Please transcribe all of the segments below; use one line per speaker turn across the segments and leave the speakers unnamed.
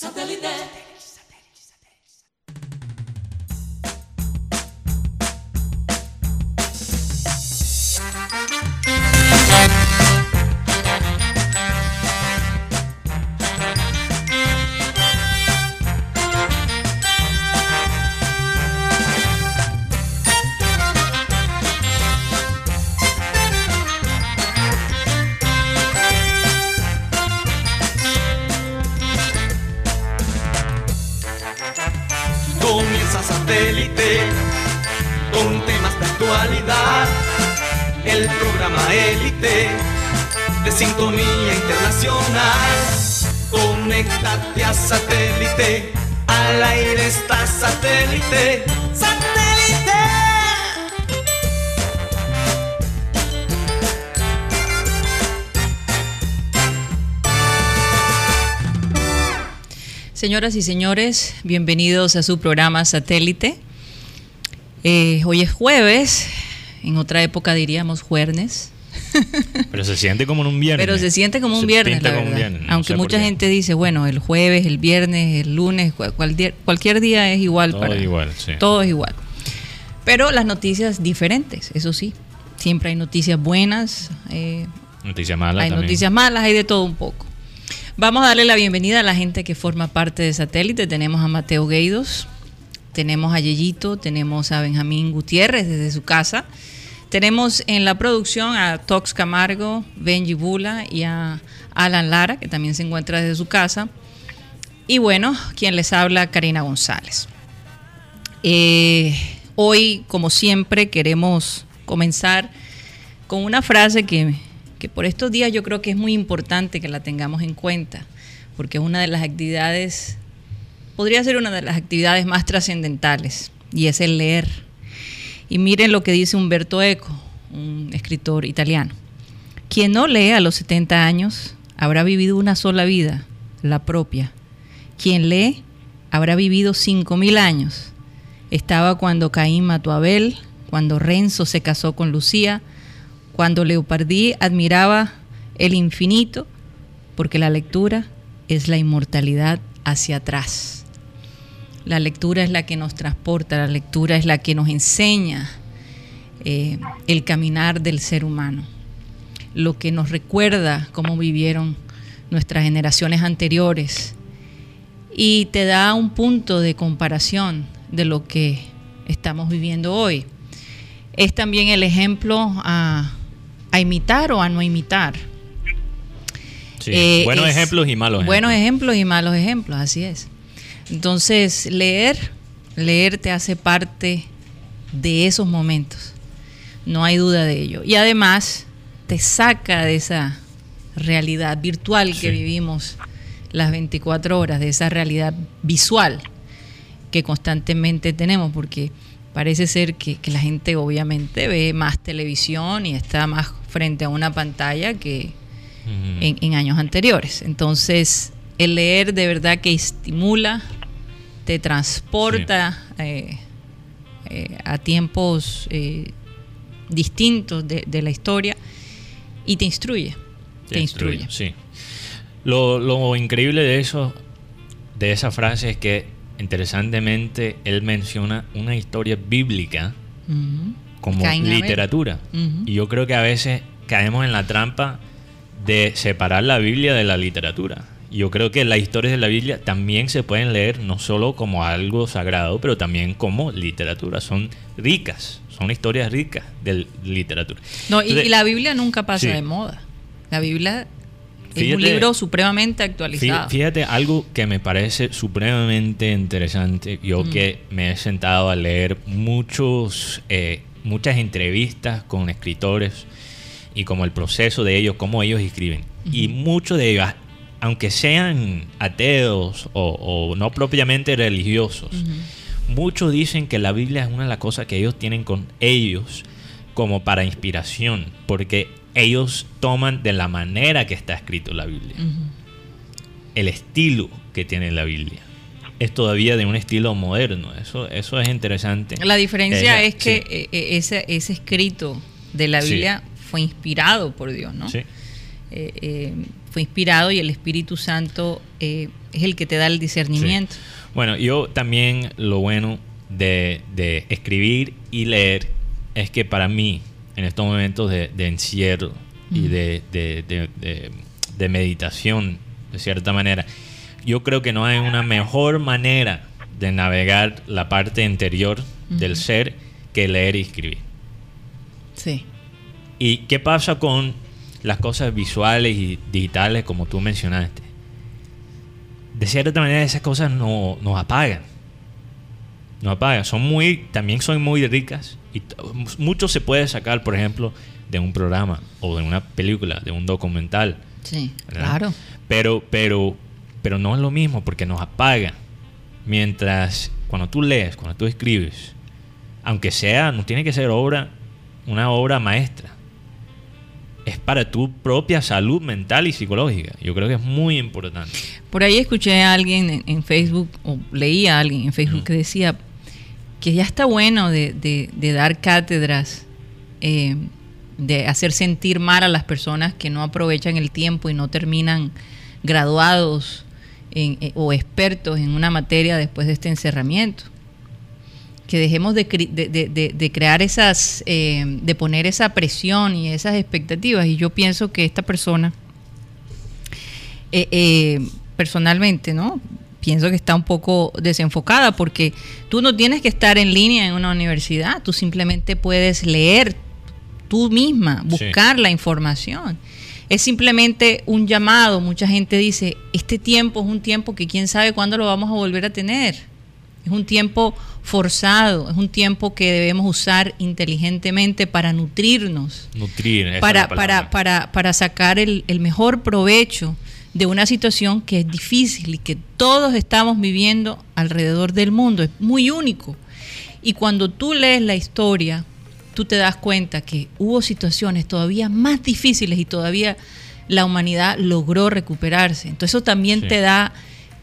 Satellite.
Señoras y señores, bienvenidos a su programa Satélite. Eh, hoy es jueves, en otra época diríamos jueves.
Pero se siente como un viernes.
Pero se siente como un
Se
viernes, la
como un
verdad.
viernes, no
Aunque mucha gente dice, bueno, el jueves, el viernes, el lunes, cual- cualquier, cualquier día es igual
Todo
para
igual, sí.
Todo es igual. Pero las noticias diferentes, eso sí. Siempre hay noticias buenas, eh,
Noticia mala
hay
también.
noticias malas, hay de todo un poco. Vamos a darle la bienvenida a la gente que forma parte de Satélite. Tenemos a Mateo Gueidos, tenemos a Yeyito, tenemos a Benjamín Gutiérrez desde su casa. Tenemos en la producción a Tox Camargo, Benji Bula y a Alan Lara, que también se encuentra desde su casa. Y bueno, quien les habla, Karina González. Eh, hoy, como siempre, queremos comenzar con una frase que, que por estos días yo creo que es muy importante que la tengamos en cuenta, porque es una de las actividades, podría ser una de las actividades más trascendentales, y es el leer. Y miren lo que dice Umberto Eco, un escritor italiano. Quien no lee a los 70 años habrá vivido una sola vida, la propia. Quien lee habrá vivido 5.000 años. Estaba cuando Caín mató a Abel, cuando Renzo se casó con Lucía, cuando Leopardí admiraba el infinito, porque la lectura es la inmortalidad hacia atrás. La lectura es la que nos transporta, la lectura es la que nos enseña eh, el caminar del ser humano, lo que nos recuerda cómo vivieron nuestras generaciones anteriores y te da un punto de comparación de lo que estamos viviendo hoy. Es también el ejemplo a, a imitar o a no imitar.
Sí.
Eh,
buenos
es-
ejemplos y malos
Buenos
ejemplos.
ejemplos y malos ejemplos, así es. Entonces, leer, leer te hace parte de esos momentos. No hay duda de ello. Y además, te saca de esa realidad virtual que
Sí.
vivimos las 24 horas, de esa realidad visual que constantemente tenemos, porque parece ser que, que la gente obviamente ve más televisión y está más frente a una pantalla que, en, en años anteriores. Entonces, el leer de verdad que estimula, te transporta eh, eh, a tiempos eh, distintos de, de la historia y te instruye. Te, instruye.
Sí. Lo, lo increíble de eso, de esa frase es que interesantemente él menciona una historia bíblica. Como literatura. Y yo creo que a veces caemos en la trampa de separar la Biblia de la literatura. Yo creo que las historias de la Biblia también se pueden leer no solo como algo sagrado, pero también como literatura. Son ricas, son historias ricas de literatura.
No, y,
Entonces,
y la Biblia nunca pasa
Sí.
de moda. La Biblia es un libro supremamente actualizado.
Fíjate, algo que me parece supremamente interesante, yo
Mm.
que me he sentado a leer muchos, eh, muchas entrevistas con escritores y como el proceso de ellos, cómo ellos escriben. Y muchos de ellos, aunque sean ateos o, o no propiamente religiosos, muchos dicen que la Biblia es una de las cosas que ellos tienen con ellos como para inspiración, porque ellos toman de la manera que está escrito la Biblia el estilo que tiene la Biblia. Es todavía de un estilo moderno. Eso, eso es interesante.
La diferencia es que
sí,
eh, eh, ese, ese escrito de la
Sí.
Biblia fue inspirado por Dios, ¿no?
sí.
Eh, eh, fue inspirado y el Espíritu Santo eh, es el que te da el discernimiento.
Bueno, yo también lo bueno de, de escribir y leer es que para mí, en estos momentos de, de encierro y de- de- de- de meditación, de cierta manera, yo creo que no hay una mejor manera de navegar la parte interior del ser que leer y escribir.
Sí.
¿Y qué pasa con las cosas visuales y digitales como tú mencionaste? De cierta manera esas cosas no, nos apagan. Nos apagan. Son muy, también son muy ricas. Y mucho se puede sacar, por ejemplo, de un programa o de una película, de un documental.
Sí,
¿verdad?
claro.
Pero, pero, pero no es lo mismo porque nos apaga. Mientras cuando tú lees, cuando tú escribes, aunque sea, no tiene que ser obra, una obra maestra. Es para tu propia salud mental y psicológica. Yo creo que es muy importante.
Por ahí escuché a alguien en, Facebook, o leí a alguien en Facebook que decía que ya está bueno de, de- de dar cátedras, eh, de hacer sentir mal a las personas que no aprovechan el tiempo y no terminan graduados en- eh, o expertos en una materia después de este encerramiento. Que dejemos de, cri- de- de- de- de crear esas, eh, de poner esa presión y esas expectativas. Y yo pienso que esta persona eh, eh, personalmente, ¿no? Pienso que está un poco desenfocada porque tú no tienes que estar en línea en una universidad, tú simplemente puedes leer tú misma,
Sí.
buscar la información. Es simplemente un llamado. Mucha gente dice, este tiempo es un tiempo que quién sabe cuándo lo vamos a volver a tener. Es un tiempo forzado, es un tiempo que debemos usar inteligentemente para nutrirnos
Nutrir.
para, para, para, para sacar el, el mejor provecho de una situación que es difícil y que todos estamos viviendo alrededor del mundo. Es muy único. Y cuando tú lees la historia, tú te das cuenta que hubo situaciones todavía más difíciles y todavía la humanidad logró recuperarse. Entonces eso también
Sí.
te da,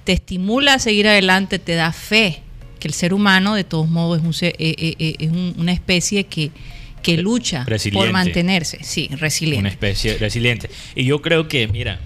te estimula a seguir adelante, te da fe que el ser humano de todos modos es, un eh, eh, eh, es un- una especie que, que lucha por mantenerse. Sí, resiliente.
Una especie resiliente. Y yo creo que, mira,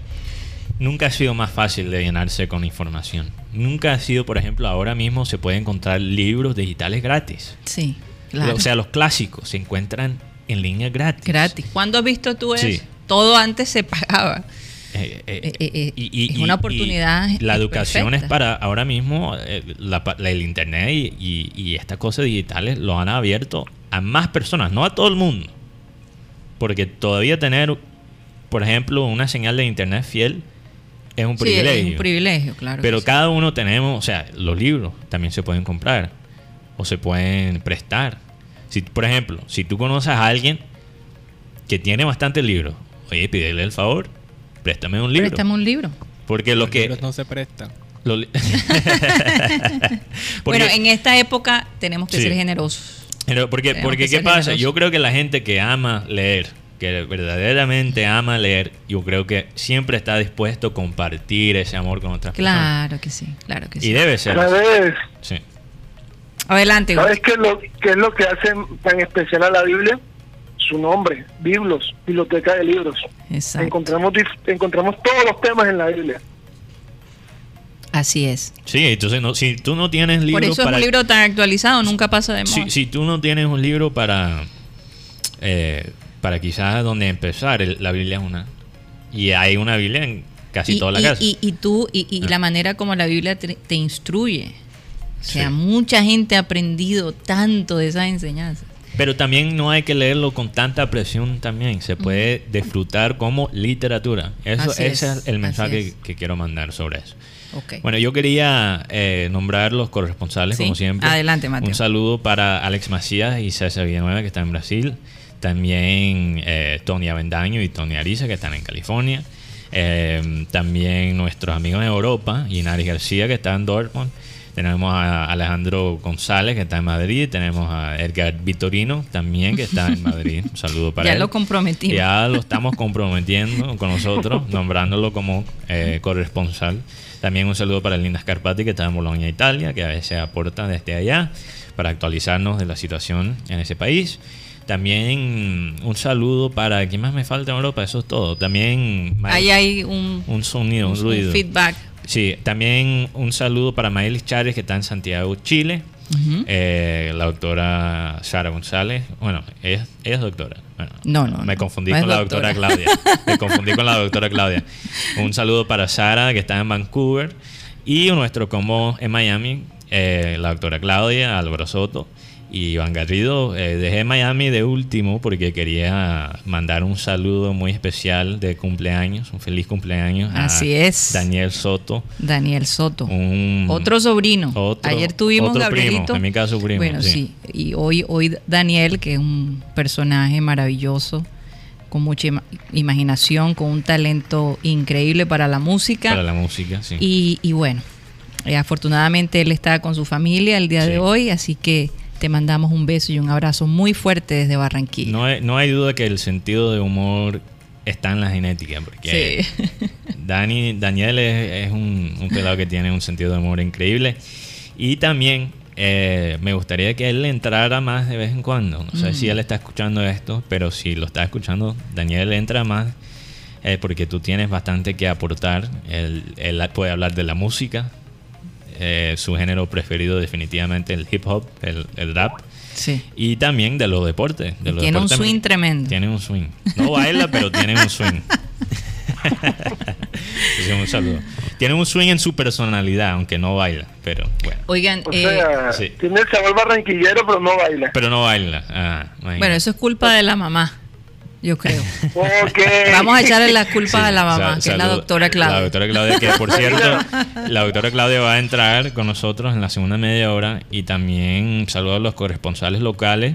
nunca ha sido más fácil de llenarse con información. Nunca ha sido, por ejemplo, ahora mismo se puede encontrar libros digitales gratis.
Sí, claro.
O sea, los clásicos se encuentran en línea gratis.
gratis. ¿Cuándo has visto tú eso?
Sí.
Todo antes se pagaba.
Eh, eh,
Eh,
y-
es una oportunidad
y la
es
educación
perfecta.
es para ahora mismo, la la- el internet y, estas cosas digitales lo han abierto a más personas, no a todo el mundo. Porque todavía tener, por ejemplo, una señal de internet fiel es un
Sí,
privilegio.
es un privilegio, claro.
Pero
sí.
cada uno tenemos, o sea, los libros también se pueden comprar o se pueden prestar. Si, por ejemplo, si tú conoces a alguien que tiene bastantes libros, oye, pídele el favor, préstame un libro.
Préstame un libro.
Porque lo
Los
que...
libros no se prestan.
Porque-
bueno, en esta época tenemos que
Sí.
ser generosos.
pero porque,
tenemos
porque
que
¿qué pasa?
generosos.
Yo creo que la gente que ama leer, que verdaderamente ama leer, yo creo que siempre está dispuesto a compartir ese amor con otras personas.
Claro que sí, claro que
Y
sí.
debe ser. así.
¿Sabes,
Sí.
Adelante.
¿Sabes qué es, lo, qué es lo que hace tan especial a la Biblia? Su nombre, Biblos, Biblioteca de Libros.
Exacto.
Encontramos, encontramos todos los temas en la Biblia.
Así es.
Sí, entonces no, si tú no tienes libros
Por eso
para...
es un libro tan actualizado, nunca pasa de moda.
Si, si tú no tienes un libro para, eh, para quizás donde empezar, el- la Biblia es una. Y hay una Biblia en casi
y,
toda la
y-
casa.
y- y tú, y, y
Ah.
la manera como la Biblia te, te instruye. O sea,
Sí.
mucha gente ha aprendido tanto de esas enseñanzas.
Pero también no hay que leerlo con tanta presión también. Se puede disfrutar como literatura. Eso,
Así
ese
es,
es, el mensaje
es.
que quiero mandar sobre eso.
Ok.
Bueno, yo quería eh, nombrar los corresponsales,
Sí,
como siempre.
adelante, Mateo.
Un saludo para Alex Macías y César Villanueva, que están en Brasil. También eh, Tony Avendaño y Tony Ariza, que están en California. Eh, también nuestros amigos en Europa, Inari García, que está en Dortmund. Tenemos a Alejandro González, que está en Madrid. Tenemos a Edgar Vitorino, también, que está en Madrid. Un saludo para
ya
él.
lo comprometimos.
Ya lo estamos comprometiendo con nosotros, nombrándolo como eh, corresponsal. También un saludo para Linda Scarpati, que está en Bolonia, Italia, que a veces aporta desde allá para actualizarnos de la situación en ese país. También un saludo para. ¿Quién más me falta en Europa? Eso es todo. También.
Ahí hay un,
un sonido, un,
un
ruido.
feedback.
Sí, también un saludo para Maelis Chávez, que está en Santiago, Chile. Eh, la doctora Sara González. Bueno, ella, ella es doctora. Bueno,
No, no,
Me confundí
No
con la
doctora.
doctora Claudia. Me confundí con la doctora Claudia. Un saludo para Sara, que está en Vancouver. Y nuestro combo en Miami, eh, la doctora Claudia, Álvaro Soto y Iván Garrido. Eh, dejé Miami de último porque quería mandar un saludo muy especial de cumpleaños, un feliz cumpleaños a
Así es.
Daniel Soto.
Daniel Soto.
Un,
Otro sobrino.
Otro-
Ayer tuvimos
otro primo,
Gabrielito.
en mi caso primo,
Bueno,
sí.
sí. Y hoy, hoy Daniel, que es un personaje maravilloso, con mucha ima- imaginación, con un talento increíble para la música.
para la música, sí.
Y, y bueno, eh, afortunadamente él está con su familia el día
Sí.
de hoy, así que te mandamos un beso y un abrazo muy fuerte desde Barranquilla.
No hay, no hay duda que el sentido de humor está en la genética, porque
Sí.
Dani, Daniel es, es un, un pelado que tiene un sentido de humor increíble. Y también eh, me gustaría que él entrara más de vez en cuando. No sé
Mm.
si él está escuchando esto, pero si lo está escuchando, Daniel entra más eh, porque tú tienes bastante que aportar. Él, él puede hablar de la música. Eh, su género preferido definitivamente el hip hop, el, el rap.
Sí.
Y también de los deportes. De los
Tiene un swing
me-
tremendo.
Tiene un swing. No baila, pero tiene un swing. Un saludo. Tiene un swing en su personalidad, aunque no baila. Pero bueno.
Oigan,
O
eh,
sea,
sí.
tiene el sabor barranquillero, pero no baila.
Pero no baila. Ah,
bueno, eso es culpa de la mamá, yo creo. Vamos a echarle la culpa
Sí,
a la mamá, que es la doctora Claudia.
La doctora Claudia, que por cierto, la doctora Claudia va a entrar con nosotros en la segunda media hora y también saludo a los corresponsales locales.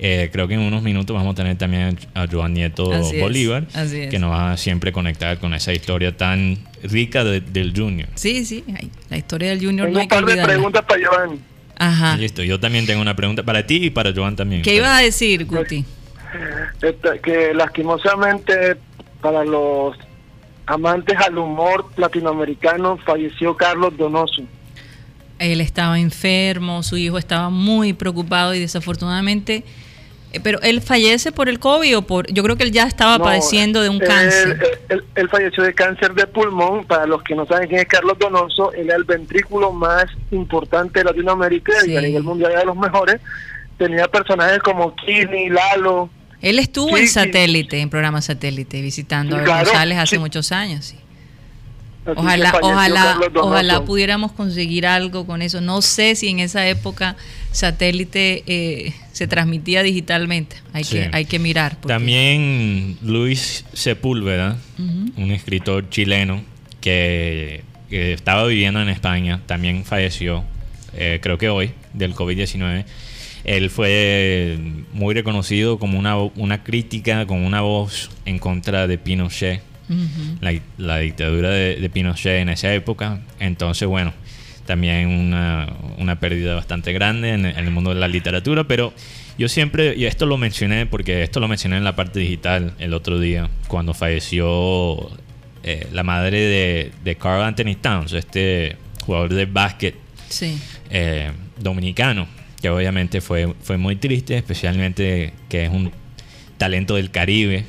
Eh, creo que en unos minutos vamos a tener también a Joan Nieto
Así es,
Bolívar,
así es.
que nos va a siempre conectar con esa historia tan rica de- del Junior.
Sí, sí, la historia del Junior
Tengo
no hay
un
que
par de
olvidarla.
preguntas para Giovanni.
Ajá.
Listo, yo también tengo una pregunta para ti y para Joan también.
¿Qué ibas a decir, Guti?
Que lastimosamente para los amantes al humor latinoamericano falleció Carlos Donoso.
Él estaba enfermo, su hijo estaba muy preocupado y desafortunadamente... eh, Pero él fallece por el COVID o por... Yo creo que él ya estaba
No,
padeciendo de un
él-
cáncer.
Él, él- él falleció de cáncer de pulmón. Para los que no saben quién es Carlos Donoso, él era el ventrículo más importante de Latinoamérica
Sí.
y a nivel mundial era de los mejores. Tenía personajes como Kini, Lalo.
Él estuvo
Sí,
en
sí.
satélite, en programa satélite, visitando a
Claro,
González hace
sí.
muchos años. Ojalá, ojalá, ojalá pudiéramos conseguir algo con eso. No sé si en esa época satélite eh, se transmitía digitalmente. Hay
Sí.
que, hay que mirar. porque-
También Luis Sepúlveda, un escritor chileno que, que estaba viviendo en España, también falleció, eh, creo que hoy, del COVID-19. Él fue muy reconocido como una, una crítica, como una voz en contra de Pinochet, la, la dictadura de, de Pinochet en esa época. Entonces, bueno, también una, una pérdida bastante grande en, en el mundo de la literatura, pero yo siempre, y esto lo mencioné porque esto lo mencioné en la parte digital el otro día, cuando falleció eh, la madre de, de Carl Anthony Towns, este jugador de básquet
Sí.
eh, dominicano, que obviamente fue, fue muy triste, especialmente que es un talento del Caribe,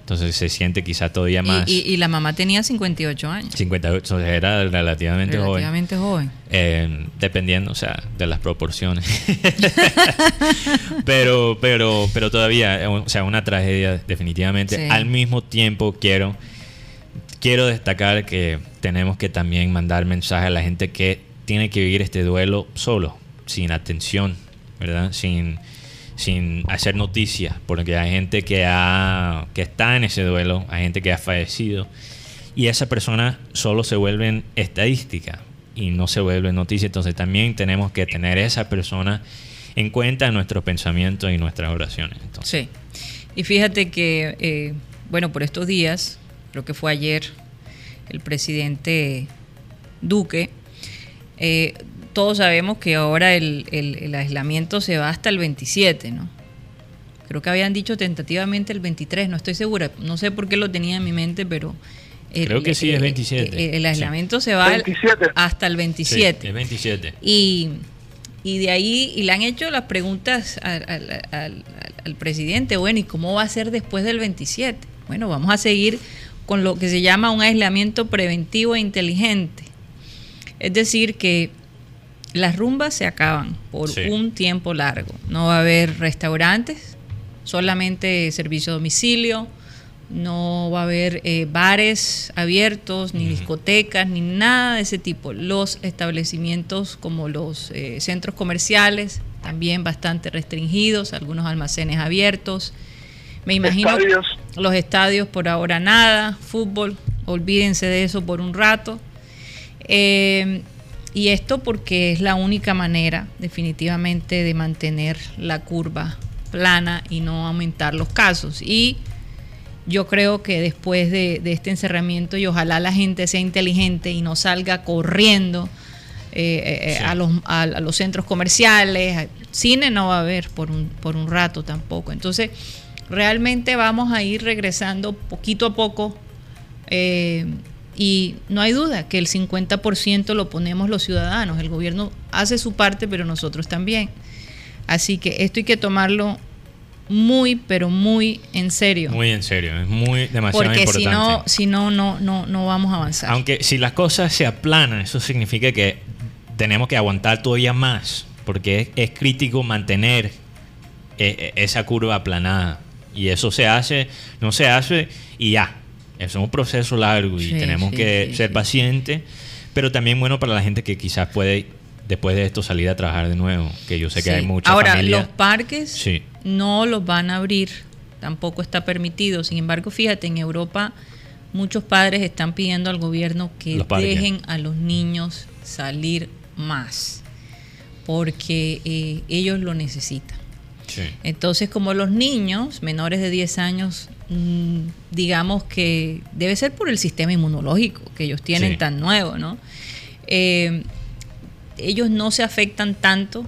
entonces se siente quizá todavía más...
y- y la mamá tenía 58 años.
58, entonces era relativamente, joven.
Relativamente joven.
Eh, dependiendo, o sea, de las proporciones. pero, pero, pero todavía, eh, o sea, una tragedia definitivamente.
Sí.
Al mismo tiempo quiero, quiero destacar que tenemos que también mandar mensaje a la gente que tiene que vivir este duelo solo, sin atención, ¿verdad? Sin, sin hacer noticias, porque hay gente que, ha, que está en ese duelo, hay gente que ha fallecido, y esa persona solo se vuelve en estadística y no se vuelve en noticia. Entonces también tenemos que tener esa persona en cuenta en nuestros pensamientos y nuestras oraciones.
Sí. Y fíjate que, eh, bueno, por estos días, creo que fue ayer, el presidente Duque, eh, todos sabemos que ahora el, el- el aislamiento se va hasta el 27, ¿no? Creo que habían dicho tentativamente el 23, no estoy segura, no sé por qué lo tenía en mi mente, pero... el-
Creo que sí, es
el-
27.
El, el
Sí.
aislamiento se va al-
27.
hasta el
sí,
27.
el 27.
Y, y de ahí, y le han hecho las preguntas al, al- al- al presidente, bueno, ¿y cómo va a ser después del 27? Bueno, vamos a seguir con lo que se llama un aislamiento preventivo e inteligente. Es decir, que las rumbas se acaban por
Sí.
un tiempo largo. No va a haber restaurantes, solamente servicio a domicilio, no va a haber eh, bares abiertos, ni discotecas, ni nada de ese tipo. Los establecimientos como los eh, centros comerciales, también bastante restringidos, algunos almacenes abiertos. Me imagino
Estadios.
los estadios por ahora nada, fútbol, olvídense de eso por un rato. Eh, y esto porque es la única manera definitivamente de mantener la curva plana y no aumentar los casos. Y yo creo que después de, de este encerramiento y ojalá la gente sea inteligente y no salga corriendo eh, eh,
Sí.
a, los, a, a los centros comerciales, cine no va a haber por un, por un rato tampoco. Entonces, realmente vamos a ir regresando poquito a poco eh, y no hay duda que el 50% lo ponemos los ciudadanos. El gobierno hace su parte, pero nosotros también. Así que esto hay que tomarlo muy, pero muy en serio.
Muy en serio, es muy demasiado
porque
importante.
si no, si no, no, no, no vamos a avanzar.
Aunque si las cosas se aplanan, eso significa que tenemos que aguantar todavía más, porque es, es crítico mantener eh, eh, esa curva aplanada. Y eso se hace, no se hace y ya. Es un proceso largo y
Sí,
tenemos
sí,
que
sí,
ser pacientes, pero también bueno para la gente que quizás puede después de esto salir a trabajar de nuevo, que yo sé que hay muchas
Ahora,
familias.
los parques no los van a abrir, tampoco está permitido. Sin embargo, fíjate, en Europa muchos padres están pidiendo al gobierno que dejen a los niños salir más, porque eh, ellos lo necesitan.
Sí.
Entonces, como los niños menores de 10 años, mm, digamos que debe ser por el sistema inmunológico que ellos tienen
Sí.
tan nuevo, ¿no? Eh, ellos no se afectan tanto,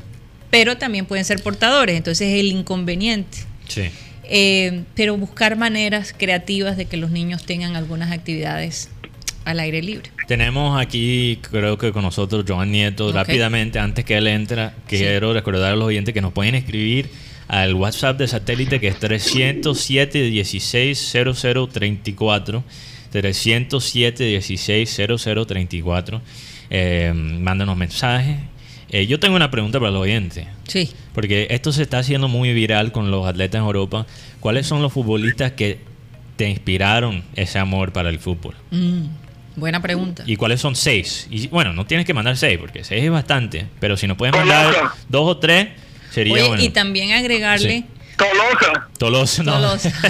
pero también pueden ser portadores, entonces es el inconveniente.
Sí.
Eh, pero buscar maneras creativas de que los niños tengan algunas actividades al aire libre.
Tenemos aquí, creo que con nosotros, Joan Nieto. Rápidamente, antes que él entra, quiero recordar a los oyentes que nos pueden escribir al WhatsApp de satélite que es 307 16 0034. 307 16 0034. Eh, mándanos mensajes. Eh, yo tengo una pregunta para los oyentes.
Sí.
Porque esto se está haciendo muy viral con los atletas en Europa. ¿Cuáles son los futbolistas que te inspiraron ese amor para el fútbol?
Mm, buena pregunta.
¿Y cuáles son seis? Y bueno, no tienes que mandar seis, porque seis es bastante. Pero si nos puedes mandar dos o tres, sería
Oye,
bueno.
y también agregarle...
Sí.
Tolosa.
Tolosa, no.
Tolosa.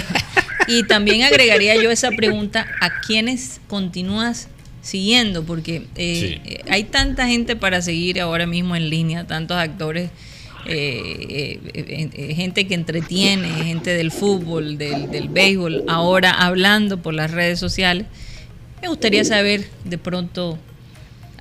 Y también agregaría yo esa pregunta a quienes continúas siguiendo, porque eh,
Sí.
eh, hay tanta gente para seguir ahora mismo en línea, tantos actores, eh, eh, eh, eh, gente que entretiene, gente del fútbol, del, del béisbol, ahora hablando por las redes sociales. Me gustaría saber de pronto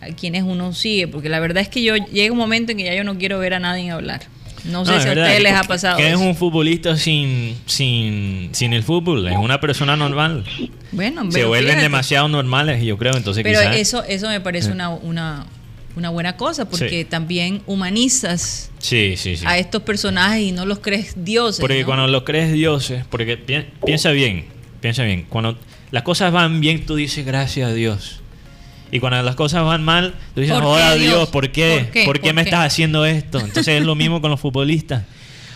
a quiénes uno sigue, porque la verdad es que yo llega un momento en que ya yo no quiero ver a nadie hablar. No sé si a ustedes les ha pasado.
¿Qué es un futbolista sin, sin, sin el fútbol? Es una persona normal.
Bueno,
Se
pero
vuelven
fíjate.
demasiado normales, yo creo. Entonces,
Pero
quizás-
eso, eso me parece
Eh.
una, una, una buena cosa, porque
Sí.
también humanizas
Sí, sí, sí.
a estos personajes y no los crees dioses.
Porque
¿no?
cuando lo crees dioses, porque pi- piensa bien, piensa bien, cuando las cosas van bien, tú dices gracias a Dios. Y cuando las cosas van mal, tú dices,
¿Por qué,
hola
Dios?
Dios, ¿por qué?
¿Por qué?
¿Por qué
¿Por
me
qué?
estás haciendo esto? Entonces es lo mismo con los futbolistas.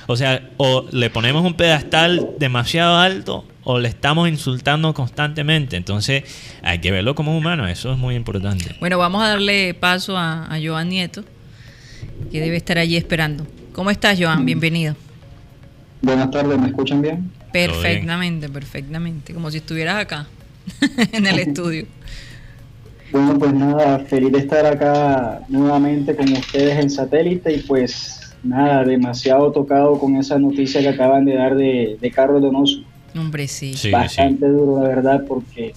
O sea, o le ponemos un pedestal demasiado alto o le estamos insultando constantemente. Entonces hay que verlo como humano, eso es muy importante.
Bueno, vamos a darle paso a, a Joan Nieto, que debe estar allí esperando. ¿Cómo estás, Joan? Bienvenido.
Buenas tardes, ¿me escuchan bien?
Perfectamente, perfectamente. Como si estuvieras acá, en el estudio.
Bueno, pues nada, feliz de estar acá nuevamente con ustedes en satélite y pues nada, demasiado tocado con esa noticia que acaban de dar de, de Carlos Donoso.
Hombre, sí.
Sí, sí.
Bastante duro, la verdad, porque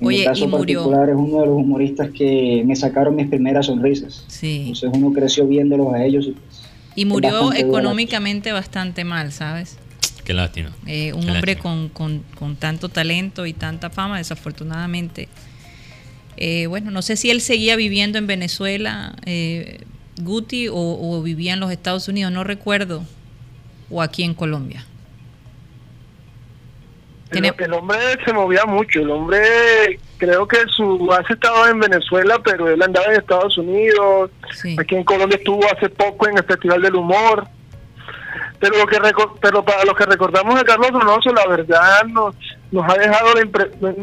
en
Oye,
mi caso
y murió.
particular es uno de los humoristas que me sacaron mis primeras sonrisas.
Sí.
Entonces uno creció viéndolos a ellos y pues,
Y murió económicamente bastante mal, ¿sabes?
Qué lástima.
Eh, un
Qué
hombre
lástima.
con, con- con tanto talento y tanta fama, desafortunadamente. Eh, bueno, no sé si él seguía viviendo en Venezuela, eh, Guti, o, o vivía en los Estados Unidos, no recuerdo, o aquí en Colombia.
El, el, hombre se movía mucho, el hombre creo que su base estaba en Venezuela, pero él andaba en Estados Unidos, aquí en Colombia estuvo hace poco en el Festival del Humor. Pero lo que pero para los que recordamos a Carlos Donoso, la verdad nos, nos ha dejado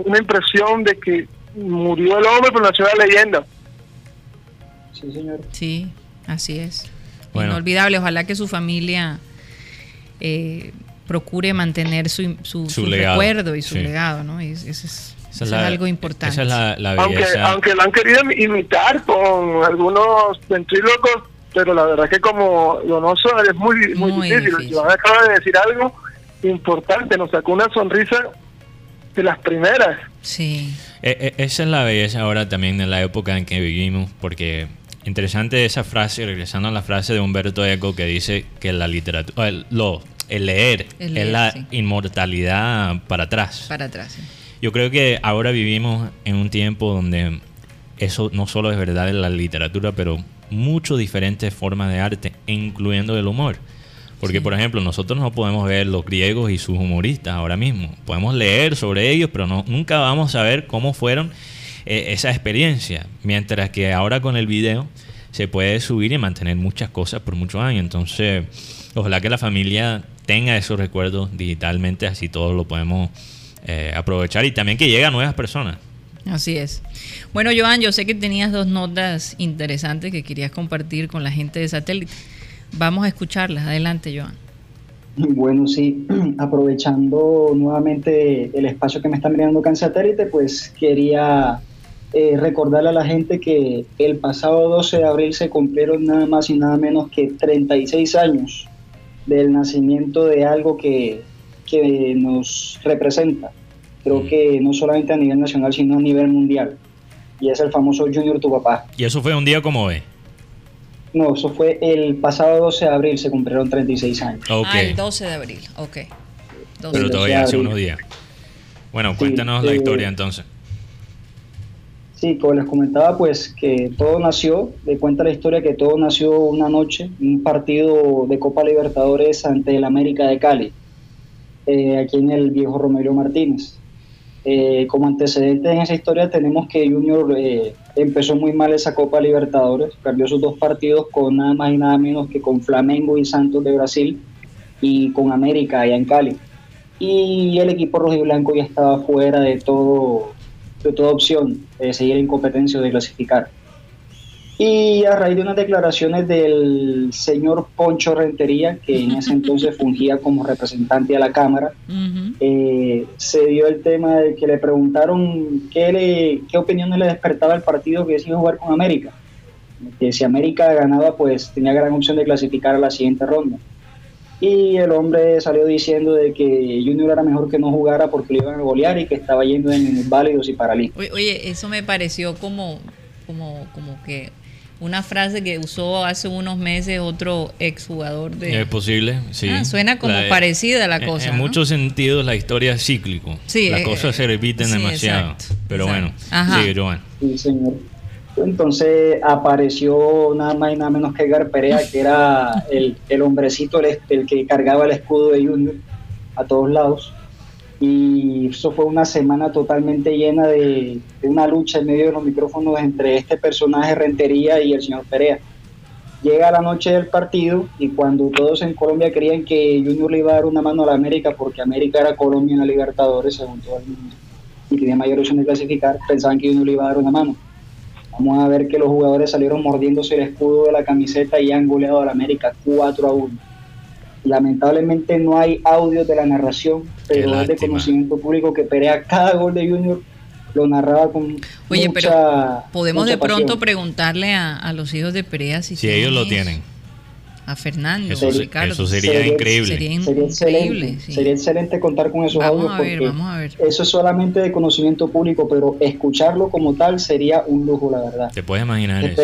una impresión de que murió el hombre, pero nació la leyenda.
Sí, señor. Sí, así es. Inolvidable. Ojalá que su familia eh, procure mantener su, su, recuerdo y su legado, ¿no? eso es, algo importante.
aunque, aunque lo han querido imitar con algunos ventrílocos, pero la verdad que como Donoso es muy, muy, difícil. Yo acaba de decir algo importante, nos sacó una sonrisa de las primeras.
Sí.
E, e, esa es la belleza ahora también en la época en que vivimos, porque interesante esa frase, regresando a la frase de Humberto Eco que dice que la literatura, el, lo, el leer, es la inmortalidad para atrás.
Para atrás.
Yo creo que ahora vivimos en un tiempo donde eso no solo es verdad en la literatura, pero muchas diferentes formas de arte, incluyendo el humor. Porque, por ejemplo, nosotros no podemos ver los griegos y sus humoristas ahora mismo. Podemos leer sobre ellos, pero no, nunca vamos a ver cómo fueron eh, esa experiencia. Mientras que ahora con el video se puede subir y mantener muchas cosas por muchos años. Entonces, ojalá que la familia tenga esos recuerdos digitalmente, así todos lo podemos eh, aprovechar y también que llegue a nuevas personas.
Así es. Bueno, Joan, yo sé que tenías dos notas interesantes que querías compartir con la gente de satélite. Vamos a escucharlas. Adelante, Joan.
Bueno, sí, aprovechando nuevamente el espacio que me está mirando acá en satélite, pues quería eh, recordarle a la gente que el pasado 12 de abril se cumplieron nada más y nada menos que 36 años del nacimiento de algo que, que nos representa. Creo que no solamente a nivel nacional, sino a nivel mundial. Y es el famoso Junior Tu Papá.
¿Y eso fue un día como hoy?
No, eso fue el pasado 12 de abril, se cumplieron 36 años.
Ah, el 12 de abril, ok.
Pero todavía hace unos días. Bueno, cuéntanos la eh, historia entonces.
Sí, como les comentaba, pues que todo nació, de cuenta la historia que todo nació una noche, un partido de Copa Libertadores ante el América de Cali, eh, aquí en el viejo Romero Martínez. Eh, como antecedentes en esa historia tenemos que Junior eh, empezó muy mal esa Copa Libertadores, perdió sus dos partidos con nada más y nada menos que con Flamengo y Santos de Brasil y con América allá en Cali. Y el equipo rojiblanco ya estaba fuera de todo de toda opción de seguir en competencia o de clasificar. Y a raíz de unas declaraciones del señor Poncho Rentería, que en ese entonces fungía como representante de la Cámara, eh, se dio el tema de que le preguntaron qué, le, qué opiniones le despertaba el partido que decidió jugar con América. Que si América ganaba, pues tenía gran opción de clasificar a la siguiente ronda. Y el hombre salió diciendo de que Junior era mejor que no jugara porque lo iban a golear y que estaba yendo en válidos y paralímpicos.
Oye, eso me pareció como, como, como que una frase que usó hace unos meses otro exjugador de...
Es posible, sí.
Ah, suena como parecida la cosa.
En, muchos sentidos la historia es cíclico. Sí, Las eh, cosas se repiten demasiado. pero bueno, sí, Joan.
Sí, señor. Entonces apareció nada más y nada menos que Edgar Perea, que era el, el hombrecito, el, el que cargaba el escudo de Junior a todos lados y eso fue una semana totalmente llena de, una lucha en medio de los micrófonos entre este personaje Rentería y el señor Perea. Llega la noche del partido y cuando todos en Colombia creían que Junior le iba a dar una mano a la América porque América era Colombia en la Libertadores según todo el mundo y tenía mayor opción de clasificar, pensaban que Junior le iba a dar una mano. Vamos a ver que los jugadores salieron mordiéndose el escudo de la camiseta y han goleado a la América 4 a 1 Lamentablemente no hay audio de la narración, pero es de conocimiento público que Perea cada gol de Junior lo narraba con Oye, pero
podemos de pronto preguntarle a, los hijos de Perea si,
si ellos lo tienen.
A Fernando,
eso, Ricardo. Eso sería, increíble.
Sería, excelente, sería excelente contar con esos audios porque eso es solamente de conocimiento público, pero escucharlo como tal sería un lujo, la verdad.
Te puedes imaginar eso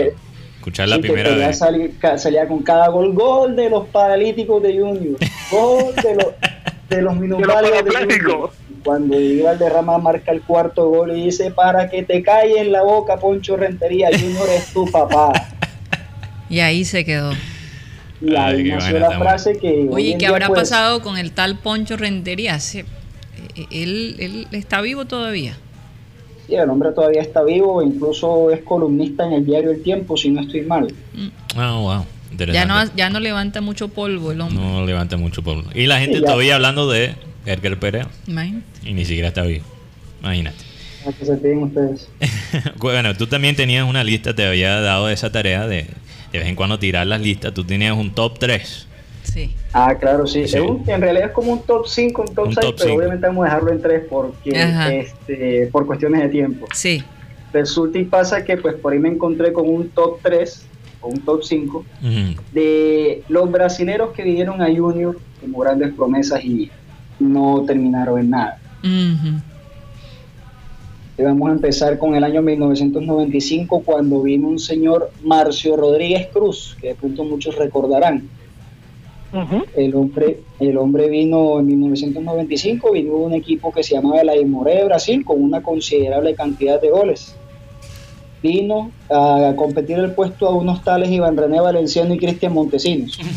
Escuchar la primera vez.
salía con cada gol, gol de los paralíticos de Junior, gol de los, de los minusválidos de Junior. Cuando iba al derrama marca el cuarto gol y dice, para que te calle en la boca, Poncho Rentería, Junior es tu papá.
Y ahí se quedó.
Y ahí nació la frase que...
Oye, ¿qué habrá pues, pasado con el tal Poncho Rentería? Se, él, él está vivo todavía.
Sí, el hombre todavía está vivo, incluso es columnista en el diario El Tiempo, si no estoy mal.
Mm. Ah, wow.
Ya no, ya no levanta mucho polvo el hombre.
No levanta mucho polvo. Y la gente todavía hablando de Edgar Perea.
Imagínate.
Y ni siquiera está vivo. Imagínate.
¿A qué se piden ustedes?
bueno, tú también tenías una lista, te había dado esa tarea de de vez en cuando tirar las listas. Tú tenías un top 3.
Sí.
Ah, claro, sí. en realidad es como un top 5, un top 6, pero obviamente vamos a dejarlo en 3 porque, este, por cuestiones de tiempo.
Sí.
Resulta y pasa que pues por ahí me encontré con un top 3 o un top 5 de los brasileros que vinieron a Junior como grandes promesas y no terminaron en nada. vamos a empezar con el año 1995 cuando vino un señor Marcio Rodríguez Cruz, que de pronto muchos recordarán. El hombre, el hombre vino en 1995, vino un equipo que se llamaba la Imoré de Brasil con una considerable cantidad de goles. Vino a competir el puesto a unos tales Iván René Valenciano y Cristian Montesinos.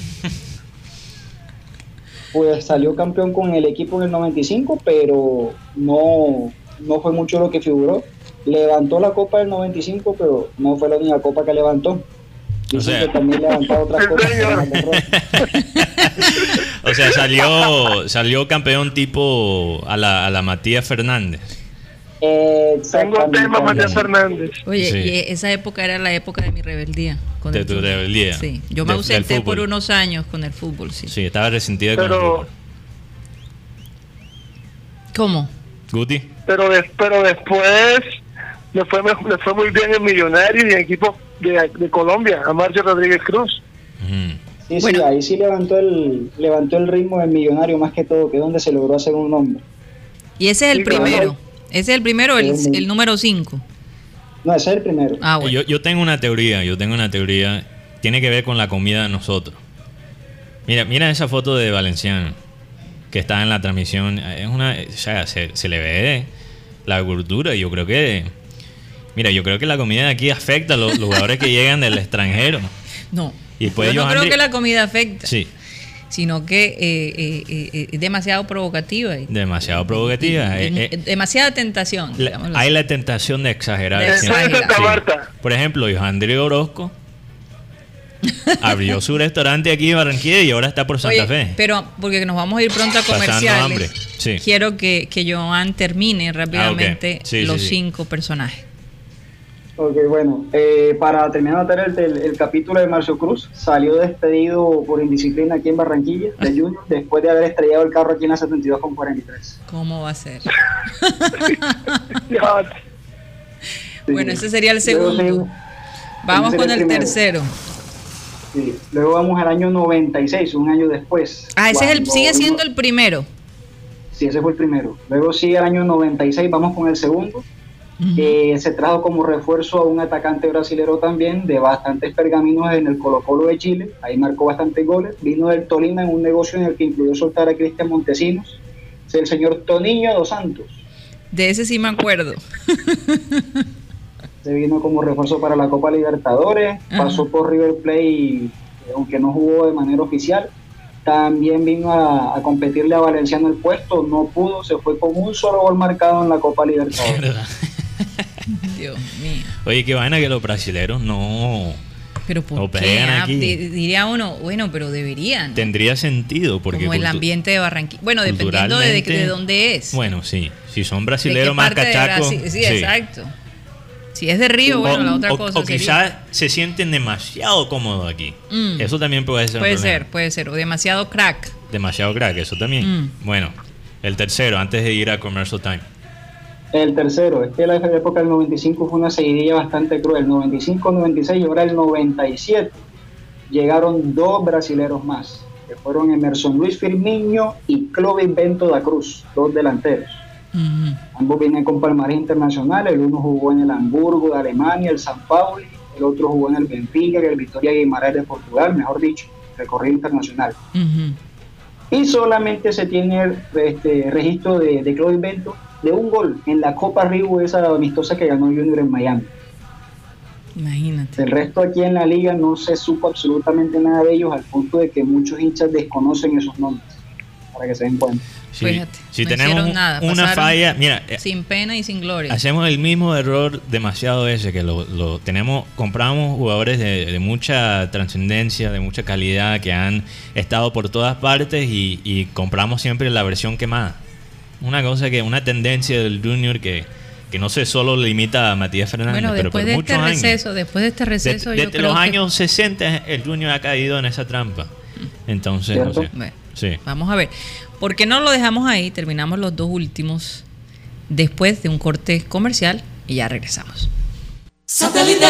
Pues salió campeón con el equipo en el 95, pero no, no fue mucho lo que figuró. Levantó la copa del 95, pero no fue la única copa que levantó o sea, también
o sea, salió, salió campeón tipo a la, a la Matías Fernández.
Tengo tema Matías Fernández.
Oye, y esa época era la época de mi rebeldía.
Con de tu rebeldía.
Sí, yo me ausenté por unos años con el fútbol, sí.
Sí, estaba resentida con el fútbol.
¿Cómo?
Guti.
Pero, pero después le fue, le fue muy bien en Millonarios y en equipo de, Colombia, a Marcio Rodríguez Cruz.
Sí, sí, ahí sí levantó el, levantó el ritmo del millonario más que todo, que es donde se logró hacer un nombre.
Y ese es el primero. Ese es el primero, el, el número 5.
No, ese es el primero.
Ah, yo, yo tengo una teoría, yo tengo una teoría, tiene que ver con la comida de nosotros. Mira, mira esa foto de Valenciano que está en la transmisión. Es una, o sea, se, se le ve la gordura. Yo creo que Mira, yo creo que la comida de aquí afecta a los jugadores que llegan del extranjero.
No. yo no creo que la comida afecta. Sí. Sino que eh, eh, eh, es demasiado provocativa.
Demasiado provocativa.
demasiada tentación.
hay la tentación de exagerar. Por ejemplo, Johandri Orozco abrió su restaurante aquí en Barranquilla y ahora está por Santa Fe.
Pero porque nos vamos a ir pronto a comerciales, quiero que, que Joan termine rápidamente ah, los cinco personajes.
Ok, bueno, eh, para terminar de el, el, capítulo de Marcio Cruz, salió despedido por indisciplina aquí en Barranquilla, de Junior, después de haber estrellado el carro aquí en la 72 con 43.
¿Cómo va a ser? bueno, ese sería el segundo. vamos con el, tercero.
Sí. Luego vamos al año 96, un año después.
Ah, ese es el, sigue siendo el primero.
Sí, ese fue el primero. Luego sigue el año 96, vamos con el segundo se trajo como refuerzo a un atacante brasilero también de bastantes pergaminos en el Colo Colo de Chile, ahí marcó bastantes goles, vino del Tolima en un negocio en el que incluyó soltar a Cristian Montesinos, es el señor Toniño dos Santos.
De ese sí me acuerdo.
se vino como refuerzo para la Copa Libertadores, pasó por River Plate, aunque no jugó de manera oficial, también vino a, competirle a Valenciano el puesto, no pudo, se fue con un solo gol marcado en la Copa Libertadores.
Dios mío.
Oye, qué vaina que los brasileños no.
Pero ¿por qué? Ah, diría uno, bueno, pero deberían.
Tendría sentido porque
como el ambiente de Barranquilla. Bueno, dependiendo de, de, dónde es.
Bueno, sí. Si son brasileños más cachacos.
Sí, exacto. Si es de Río, bueno, la otra cosa.
O quizás se sienten demasiado cómodos aquí. Mm. Eso también puede ser.
Puede ser, puede ser. O demasiado crack.
Demasiado crack, eso también. Mm. Bueno, el tercero, antes de ir a Commercial Time.
El tercero, es que la época del 95 fue una seguidilla bastante cruel. 95, 96 y ahora el 97. Llegaron dos brasileros más, que fueron Emerson Luis Firmino y Clovis Bento da Cruz, dos delanteros. Ambos vienen con palmarés internacionales. El uno jugó en el Hamburgo de Alemania, el San Paulo, el otro jugó en el Benfica, el Victoria Guimaraes de Portugal, mejor dicho, recorrido internacional. Y solamente se tiene este registro de, de Clovis Bento de un gol en la Copa Río, esa amistosa que ganó Junior en Miami.
Imagínate.
El resto aquí en la liga no se supo absolutamente nada de ellos, al punto de que muchos hinchas desconocen esos nombres, para que se den cuenta.
si tenemos una falla, mira,
eh, sin pena y sin gloria.
Hacemos el mismo error demasiado ese que lo, tenemos, compramos jugadores de, mucha trascendencia, de mucha calidad, que han estado por todas partes y, compramos siempre la versión quemada. Una cosa que, una tendencia del Junior que, que no se solo limita a Matías Fernández,
bueno,
pero
por
de
muchos
este
años. Receso, después de este receso,
de, desde los años 60 el Junior ha caído en esa trampa. Entonces, no sé.
sí. Vamos a ver. ¿Por qué no lo dejamos ahí? Terminamos los dos últimos después de un corte comercial y ya regresamos. Satélite.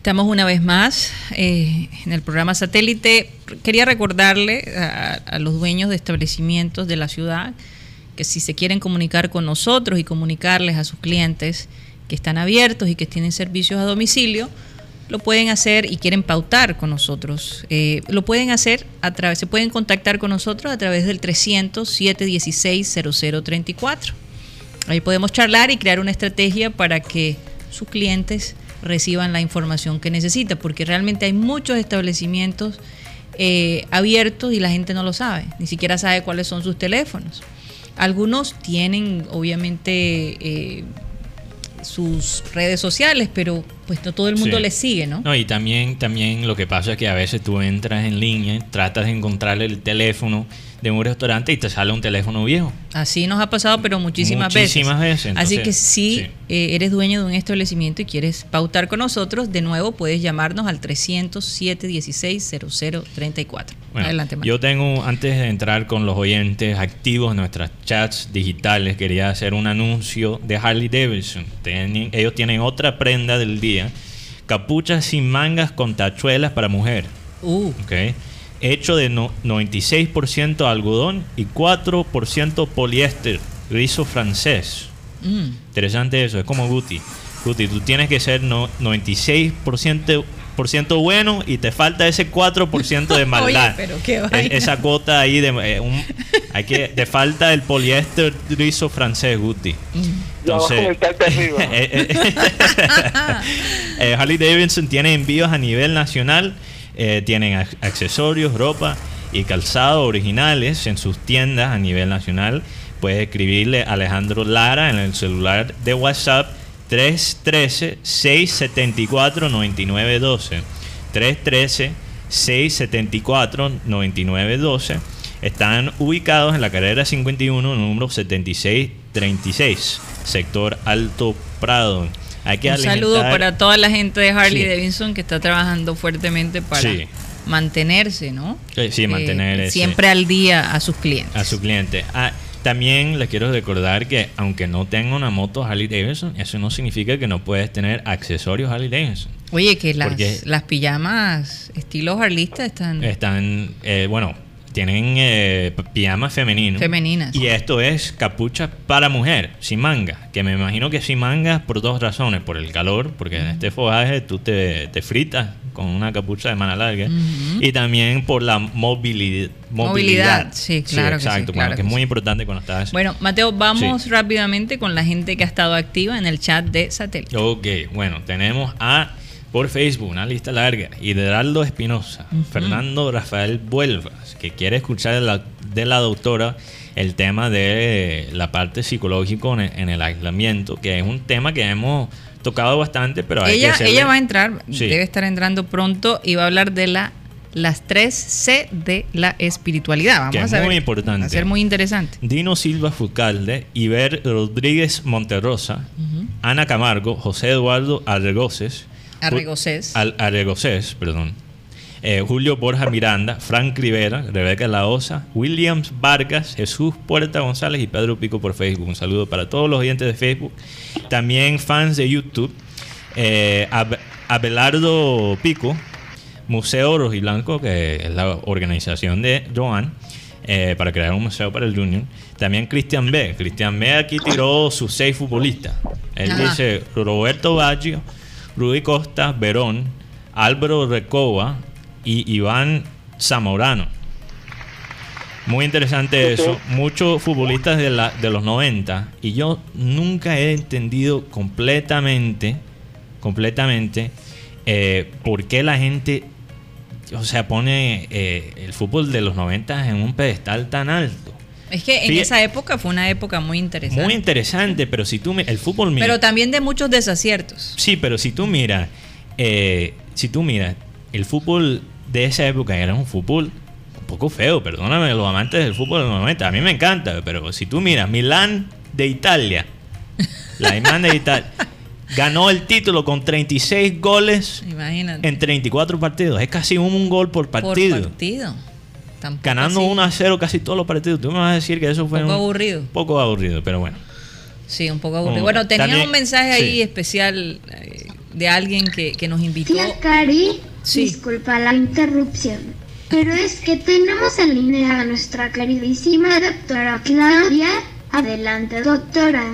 Estamos una vez más eh, en el programa satélite. Quería recordarle a, los dueños de establecimientos de la ciudad que si se quieren comunicar con nosotros y comunicarles a sus clientes que están abiertos y que tienen servicios a domicilio, lo pueden hacer y quieren pautar con nosotros. Eh, lo pueden hacer a través, se pueden contactar con nosotros a través del 300 716 0034. Ahí podemos charlar y crear una estrategia para que sus clientes reciban la información que necesita, porque realmente hay muchos establecimientos eh, abiertos y la gente no lo sabe, ni siquiera sabe cuáles son sus teléfonos. Algunos tienen obviamente eh, sus redes sociales, pero pues no todo el mundo les sigue, ¿no?
No, y también, también lo que pasa es que a veces tú entras en línea, tratas de encontrar el teléfono de un restaurante y te sale un teléfono viejo.
Así nos ha pasado, pero muchísimas,
muchísimas veces.
Así que si eh, eres dueño de un establecimiento y quieres pautar con nosotros, de nuevo puedes llamarnos al 307 16 0034.
Adelante, Yo tengo, antes de entrar con los oyentes activos en nuestras chats digitales, quería hacer un anuncio de Harley Davidson. ellos tienen otra prenda del día, capuchas sin mangas con tachuelas para mujer.
Uh.
Okay hecho de 96% algodón y 4% poliéster, rizo francés. Mm. Interesante eso, es como Guti. Guti, tú tienes que ser no, 96% bueno y te falta ese 4% de maldad.
pero qué
esa cuota ahí de eh, hay que te falta el poliéster rizo francés, Guti. Mm. Entonces, eh, eh, Harley Davidson tiene envíos a nivel nacional eh, tienen accesorios, ropa y calzado originales en sus tiendas a nivel nacional. Puedes escribirle a Alejandro Lara en el celular de WhatsApp 313-674-9912. 313-674-9912. Están ubicados en la carrera 51, número 7636, sector Alto Prado.
Un saludo para toda la gente de Harley Davidson que está trabajando fuertemente para mantenerse, ¿no?
Sí, mantener
eh, siempre al día a sus clientes.
A sus clientes. Ah, también les quiero recordar que aunque no tenga una moto Harley Davidson, eso no significa que no puedes tener accesorios Harley Davidson.
Oye, que las, las pijamas estilo Harleyista están...
Están, eh, bueno, tienen eh, pijamas femeninos.
Femeninas.
Y esto es capucha para mujer, sin manga. Que me imagino que sin manga por dos razones. Por el calor, porque en este fogaje tú te, te fritas con una capucha de mano larga. Y tambilidad por la movilidad.
Movilidad, sí, claro.
exacto,
que,
es muy importante cuando estás.
Bueno, Mateo, vamos rápidamente con la gente que ha estado activa en el chat de satélite.
Ok, bueno, tenemos a por Facebook, una lista larga. Hidraldo Espinosa, Fernando Rafael Vuelvas, que quiere escuchar de la, de la doctora el tema de la parte psicológica en el aislamiento, que es un tema que hemos tocado bastante, pero hay
ella,
que
Ella va a entrar, debe estar entrando pronto y va a hablar de la las tres C de la espiritualidad. Vamos
que
a
es muy importante. Va
a ser muy interesante.
Dino Silva Fucalde, Iber Rodríguez Monterrosa, Ana Camargo, José Eduardo Arregoses,
Arregocés.
Al, Arregocés, perdón. Eh, Julio Borja Miranda, Frank Rivera, Rebeca Laosa, Williams Vargas, Jesús Puerta González y Pedro Pico por Facebook. Un saludo para todos los oyentes de Facebook. También fans de YouTube. Eh, Abelardo Pico, Museo Rojiblanco, que es la organización de Joan, eh, para crear un museo para el Junior. También Cristian B. Cristian B aquí tiró sus seis futbolistas. Él dice Roberto Baggio, Rudy Costa, Verón, Álvaro Recoba y Iván Zamorano. Muy interesante eso. Muchos futbolistas de, la, de los 90 y yo nunca he entendido completamente, completamente, eh, por qué la gente, o sea, pone eh, el fútbol de los 90 en un pedestal tan alto.
Es que en esa época fue una época muy interesante.
Muy interesante, pero si tú el fútbol
mira, Pero también de muchos desaciertos.
Sí, pero si tú miras, eh, si tú miras, el fútbol de esa época era un fútbol un poco feo, perdóname, los amantes del fútbol de los 90, a mí me encanta, pero si tú miras, Milán de Italia, la Milán de Italia, ganó el título con 36 goles en 34 partidos, es casi un, gol por partido. Por partido. Ganando 1 a 0 casi todos los partidos. Tú me vas a decir que eso fue
un poco aburrido.
Poco aburrido, pero bueno.
Sí, un poco aburrido. bueno, tenía un mensaje ahí especial eh, de alguien que, que nos invitó.
Tía Cari, disculpa la interrupción, pero es que tenemos en línea a nuestra queridísima doctora Claudia. Adelante, doctora.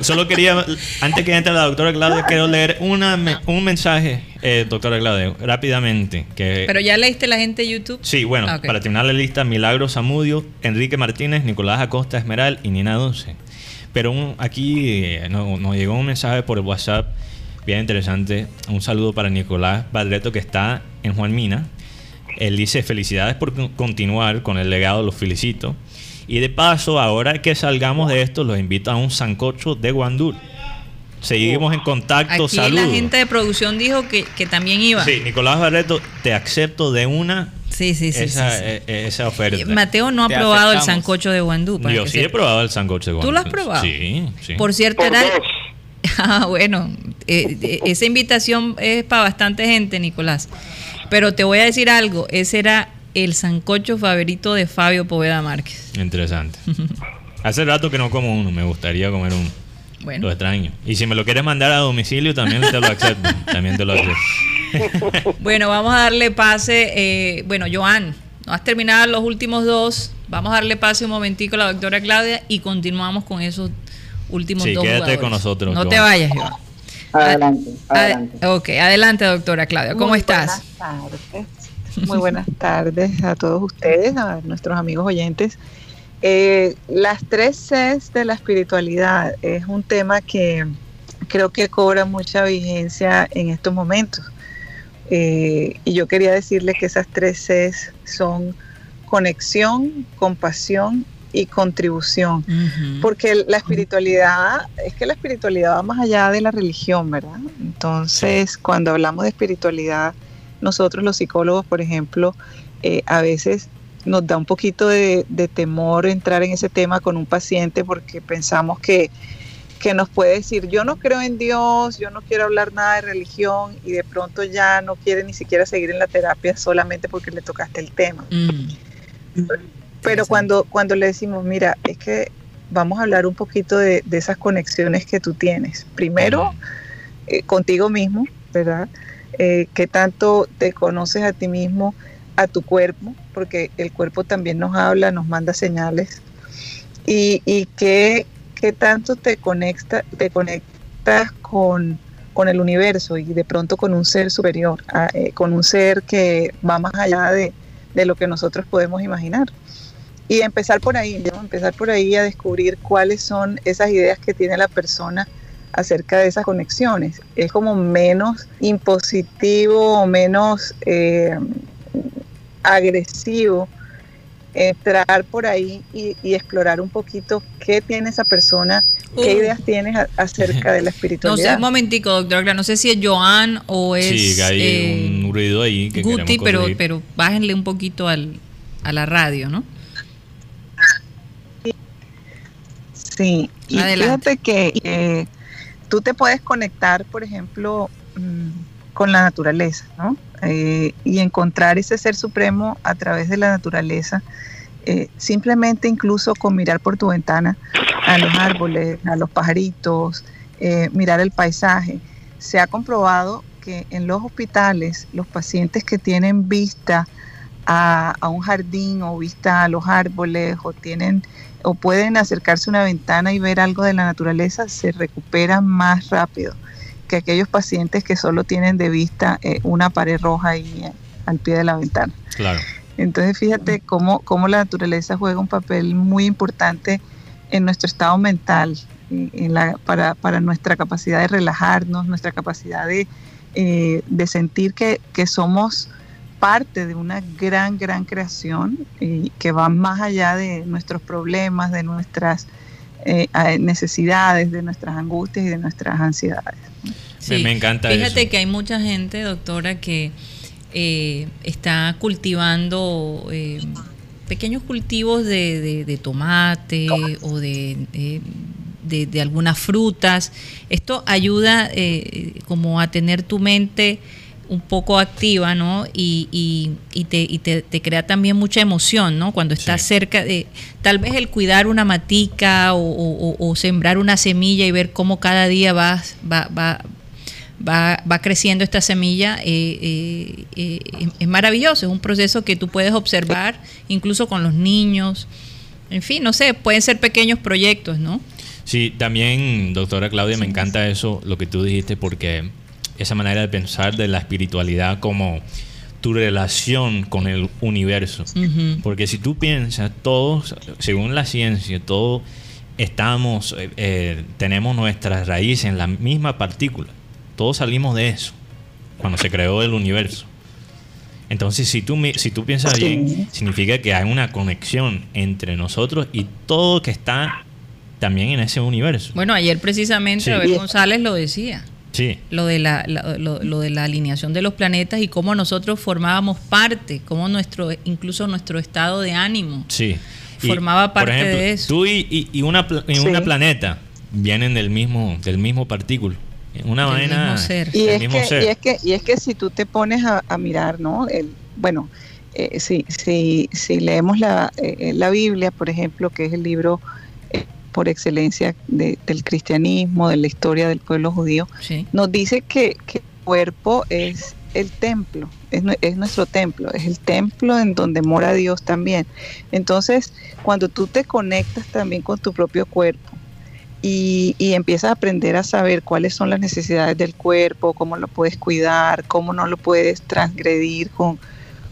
solo quería, antes que entre la doctora Claudia, quiero leer una, un mensaje, eh, doctora Claudia, rápidamente. Que,
¿Pero ya leíste la gente de YouTube?
Sí, bueno, ah, para terminar la lista, Milagros Zamudio, Enrique Martínez, Nicolás Acosta Esmeral y Nina Dulce. Pero aquí eh, nos llegó un mensaje por el WhatsApp bien interesante. Un saludo para Nicolás Badreto que está en Juan Mina. Él dice felicidades por continuar con el legado, los felicito. Y de paso, ahora que salgamos de esto, los invito a un sancocho de Guandur. Seguimos en contacto,
Aquí la gente de producción dijo que, también iba.
Sí, Nicolás Barreto, te acepto de una
sí, sí, sí,
esa, e, e, esa, oferta.
Mateo no ha probado el sancocho de Guandú.
Yo sí he probado el sancocho de Guandú.
¿Tú lo has probado?
Sí, sí.
Por cierto, era... Ah, bueno, eh, eh, esa invitación es para bastante gente, Nicolás. Pero te voy a decir algo, ese era el sancocho favorito de Fabio Poveda Márquez.
Interesante. Hace rato que no como uno, me gustaría comer uno. Bueno. Lo extraño. Y si me lo quieres mandar a domicilio, también te lo acepto. también te lo acepto.
bueno, vamos a darle pase. Eh, bueno, Joan, no has terminado los últimos dos. Vamos a darle pase un momentico a la doctora Claudia y continuamos con esos últimos sí,
quédate con nosotros.
No te vayas, Joan.
Adelante, adelante.
ok, adelante, doctora Claudia. ¿Cómo estás?
Buenas tardes. Muy buenas tardes a todos ustedes, a nuestros amigos oyentes. Eh, las tres Cs de la espiritualidad es un tema que creo que cobra mucha vigencia en estos momentos. Eh, y yo quería decirle que esas tres Cs son conexión, compasión y contribución. Porque la espiritualidad, es que la espiritualidad va más allá de la religión, ¿verdad? Entonces, cuando hablamos de espiritualidad, nosotros los psicólogos, por ejemplo, eh, a veces nos da un poquito de, temor entrar en ese tema con un paciente porque pensamos que, que nos puede decir, yo no creo en Dios, yo no quiero hablar nada de religión y de pronto ya no quiere ni siquiera seguir en la terapia solamente porque le tocaste el tema. Mm. Pero cuando, cuando le decimos, mira, es que vamos a hablar un poquito de, esas conexiones que tú tienes. Primero, eh, contigo mismo, ¿verdad? Eh, que tanto te conoces a ti mismo, a tu cuerpo, porque el cuerpo también nos habla, nos manda señales. Y, y que, tanto te, conecta, te conectas con, el universo y de pronto con un ser superior, eh, con un ser que va más allá de, de lo que nosotros podemos imaginar y empezar por ahí, empezar por ahí a descubrir cuáles son esas ideas que tiene la persona acerca de esas conexiones. Es como menos impositivo o menos eh, agresivo entrar por ahí y, explorar un poquito qué tiene esa persona, qué ideas tienes acerca de la espiritualidad.
No sé, un momentico, doctor, no sé si es Joan o es...
Sí, hay eh, un ruido ahí que
Guti, pero, pero bájenle un poquito al, a la radio, ¿no?
Sí, y fíjate que tú te puedes conectar, por ejemplo, mm, con la naturaleza, ¿no? Eh, y encontrar ese ser supremo a través de la naturaleza, eh, simplemente incluso con mirar por tu ventana a los árboles, a los pajaritos, eh, mirar el paisaje. Se ha comprobado que en los hospitales los pacientes que tienen vista a, a un jardín o vista a los árboles o tienen o pueden acercarse a una ventana y ver algo de la naturaleza, se recuperan más rápido que aquellos pacientes que solo tienen de vista eh, una pared roja ahí eh, al pie de la ventana.
Claro.
Entonces fíjate cómo, cómo la naturaleza juega un papel muy importante en nuestro estado mental, en la, para, para, nuestra capacidad de relajarnos, nuestra capacidad de, eh, de sentir que, que, somos parte de una gran, gran creación que va más allá de nuestros problemas, de nuestras eh, necesidades, de nuestras angustias y de nuestras ansiedades.
Sí, me, encanta
Fíjate que hay mucha gente, doctora, que eh, está cultivando eh, pequeños cultivos de, tomate o de, de, algunas frutas. Esto ayuda eh, como a tener tu mente un poco activa, ¿no? Y, y, te, y te, crea también mucha emoción, ¿no? Cuando estás cerca de, tal vez el cuidar una matica o, sembrar una semilla y ver cómo cada día vas, va, va, va, va creciendo esta semilla, eh, eh, eh, es maravilloso, es un proceso que tú puedes observar incluso con los niños, en fin, no sé, pueden ser pequeños proyectos, ¿no?
Sí, también, doctora Claudia, me encanta eso, lo que tú dijiste, porque esa manera de pensar de la espiritualidad como tu relación con el universo. Porque si tú piensas, todos, según la ciencia, todos estamos, tenemos nuestras raíces en la misma partícula. Todos salimos de eso cuando se creó el universo. Entonces, si tú, si tú piensas bien, significa que hay una conexión entre nosotros y todo que está también en ese universo.
Bueno, ayer precisamente Abel González lo decía. Sí. Lo de la, lo, de la alineación de los planetas y cómo nosotros formábamos parte, cómo nuestro, incluso nuestro estado de ánimo
sí.
formaba parte de eso.
Tú y, y una, una planeta vienen del mismo, del mismo partículo una vaina
y, es que, y es que y es que si tú te pones a, mirar no el bueno eh, si, si, si leemos la, eh, la Biblia por ejemplo que es el libro por excelencia del cristianismo de la historia del pueblo judío nos dice que, que, el cuerpo es el templo es, es nuestro templo es el templo en donde mora Dios también. Entonces cuando tú te conectas también con tu propio cuerpo y, y, empiezas a aprender a saber cuáles son las necesidades del cuerpo, cómo lo puedes cuidar, cómo no lo puedes transgredir con,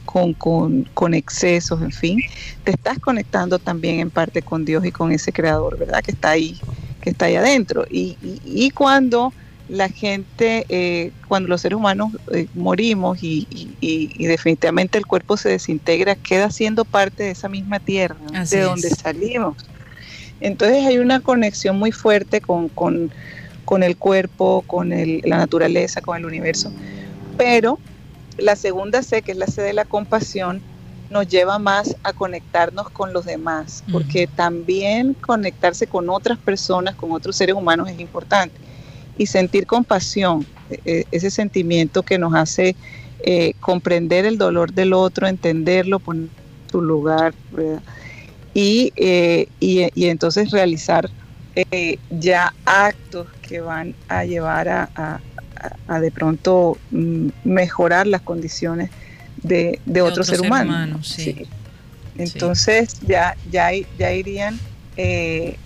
con, excesos, en fin, te estás conectando también en parte con Dios y con ese creador, ¿verdad? Que está ahí, que está ahí adentro. Y, y, cuando la gente, eh, cuando los seres humanos eh, morimos y, definitivamente el cuerpo se desintegra, queda siendo parte de esa misma tierra, de donde salimos. Entonces hay una conexión muy fuerte con, el cuerpo, con la naturaleza, con el universo. Pero la segunda C, que es la C de la compasión, nos lleva más a conectarnos con los demás, porque también conectarse con otras personas, con otros seres humanos es importante. Y sentir compasión, e, e, ese sentimiento que nos hace eh, comprender el dolor del otro, entenderlo, poner su lugar, ¿verdad? Eh, y, y, entonces realizar eh, ya actos que van a llevar a, de pronto mm, mejorar las condiciones de, de, otro, ser, humano. Entonces ya, ya, ya irían eh,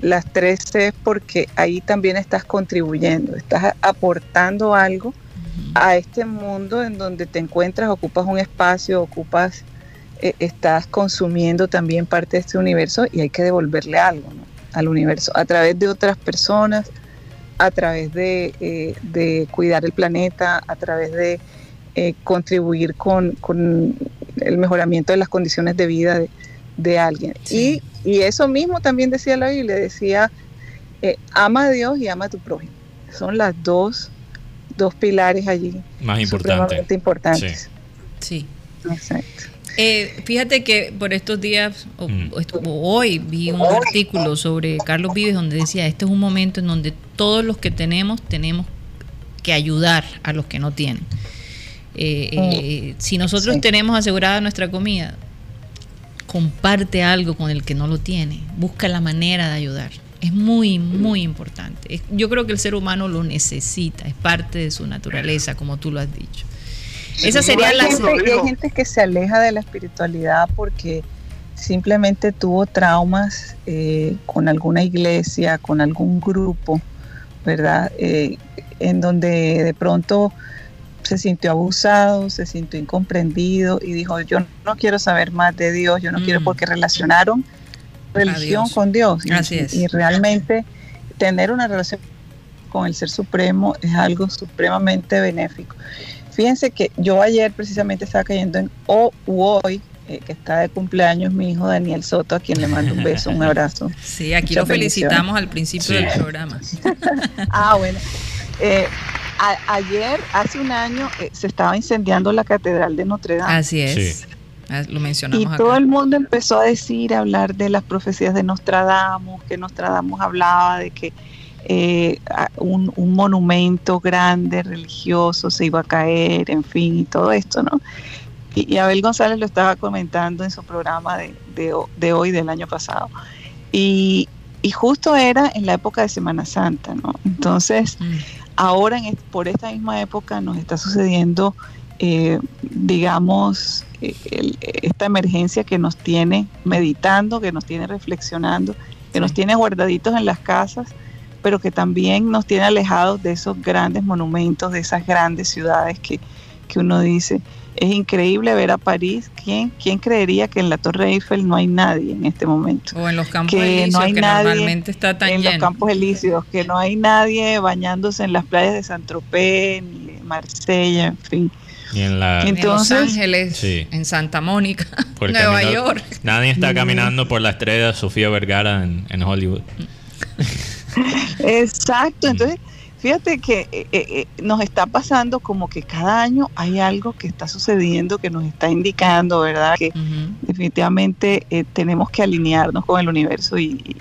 las tres C porque ahí también estás contribuyendo, estás aportando algo a este mundo en donde te encuentras, ocupas un espacio, ocupas eh, estás consumiendo también parte de este universo y hay que devolverle algo al universo a través de otras personas, a través de, eh, cuidar el planeta, a través de eh, contribuir con, el mejoramiento de las condiciones de vida de, alguien. Y, eso mismo también decía la Biblia, decía, ama a Dios y ama a tu prójimo. Son las dos, dos pilares allí.
Más importantes.
importantes.
Sí. Exacto. Eh, fíjate que por estos días, mm. o, hoy, vi un artículo sobre Carlos Vives donde decía, este es un momento en donde todos los que tenemos tenemos que ayudar a los que no tienen. Eh, eh, si nosotros tenemos asegurada nuestra comida, comparte algo con el que no lo tiene, busca la manera de ayudar. Es muy, muy importante. Yo creo que el ser humano lo necesita, es parte de su naturaleza, como tú lo has dicho. Esa sería la
gente, hay gente que se aleja de la espiritualidad porque simplemente tuvo traumas eh, con alguna iglesia, con algún grupo, ¿verdad? Eh, en donde de pronto se sintió abusado, se sintió incomprendido y dijo, yo no quiero saber más de Dios, yo no quiero mm. porque relacionaron religión con Dios. Y, realmente tener una relación con el Ser Supremo es algo supremamente benéfico. Fíjense que yo ayer precisamente estaba cayendo en o, hoy, eh, que está de cumpleaños mi hijo Daniel Soto, a quien le mando un beso, un abrazo.
Sí, aquí lo felicitamos al principio del programa.
ah, bueno. Eh, ayer, hace un año, eh, se estaba incendiando la Catedral de Notre Dame.
Así es. Ah, lo mencionamos.
Y todo el mundo empezó a decir, a hablar de las profecías de Nostradamus, que Nostradamus hablaba de que eh, un, monumento grande, religioso, se iba a caer, en fin, y todo esto, ¿no? Y, Abel González lo estaba comentando en su programa de, hoy, del año pasado. Y, justo era en la época de Semana Santa, ¿no? Entonces, mm. ahora en, por esta misma época nos está sucediendo, eh, digamos, esta emergencia que nos tiene meditando, que nos tiene reflexionando, que nos tiene guardaditos en las casas, pero que también nos tiene alejados de esos grandes monumentos, de esas grandes ciudades que, uno dice, es increíble ver a París. ¿Quién, ¿Quién creería que en la Torre Eiffel no hay nadie en este momento?
O en los campos elíseos, que normalmente está tan
en los campos elíseos, que no hay nadie bañándose en las playas de Saint-Tropez, ni Marsella, en fin.
Y en, la,
Los Ángeles, en Santa Mónica, Nueva York.
Nadie está caminando por la estrella Sofía Vergara en, Hollywood.
Exacto, entonces fíjate que eh, eh, eh, nos está pasando como que cada año hay algo que está sucediendo que nos está indicando, ¿verdad? Que definitivamente tenemos que alinearnos con el universo y,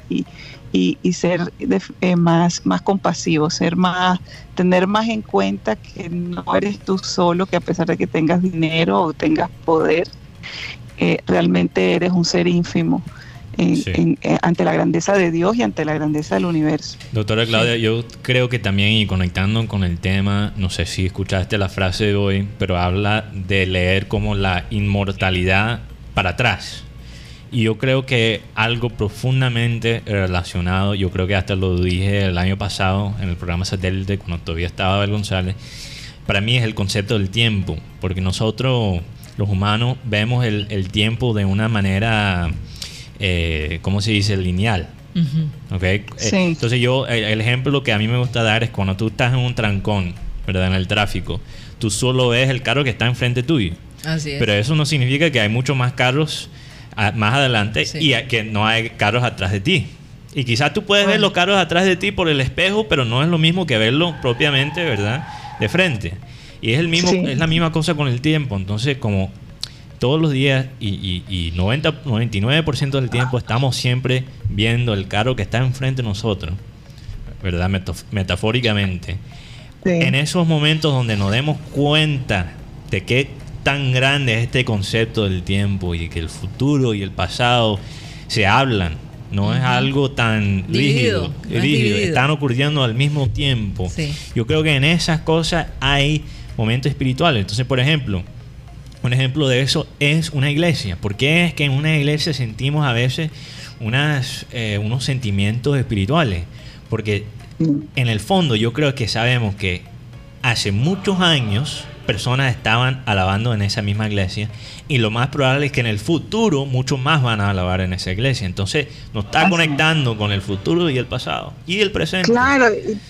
y, ser eh, más, más compasivo, ser más, tener más en cuenta que no eres tú solo, que a pesar de que tengas dinero o tengas poder, realmente eres un ser ínfimo. Eh, ante la grandeza de Dios y ante la grandeza del universo.
Doctora Claudia, yo creo que también, y conectando con el tema, no sé si escuchaste la frase de hoy, pero habla de leer como la inmortalidad para atrás. Y yo creo que algo profundamente relacionado, yo creo que hasta lo dije el año pasado en el programa satélite cuando todavía estaba Abel González, para mí es el concepto del tiempo, porque nosotros los humanos vemos el, tiempo de una manera, eh, ¿cómo se dice?, lineal. Eh, entonces yo, el, ejemplo que a mí me gusta dar es cuando tú estás en un trancón, ¿verdad? En el tráfico, tú solo ves el carro que está enfrente tuyo. Así es. Pero eso no significa que hay muchos más carros más adelante y que no hay carros atrás de ti. Y quizás tú puedes ver los carros atrás de ti por el espejo, pero no es lo mismo que verlo propiamente, ¿verdad? De frente. Y es, el mismo, es la misma cosa con el tiempo. Entonces, como todos los días y, y, 90, 99% del tiempo estamos siempre viendo el carro que está enfrente de nosotros, ¿verdad? metafóricamente. En esos momentos donde nos demos cuenta de que tan grande es este concepto del tiempo y que el futuro y el pasado se hablan. No es algo tan rígido, están ocurriendo al mismo tiempo. Yo creo que en esas cosas hay momentos espirituales. Entonces, por ejemplo, un ejemplo de eso es una iglesia. ¿Por qué es que en una iglesia sentimos a veces unas, eh, unos sentimientos espirituales? Porque mm. en el fondo yo creo que sabemos que hace muchos años personas estaban alabando en esa misma iglesia y lo más probable es que en el futuro muchos más van a alabar en esa iglesia. Entonces nos está conectando con el futuro y el pasado y el presente.
Claro,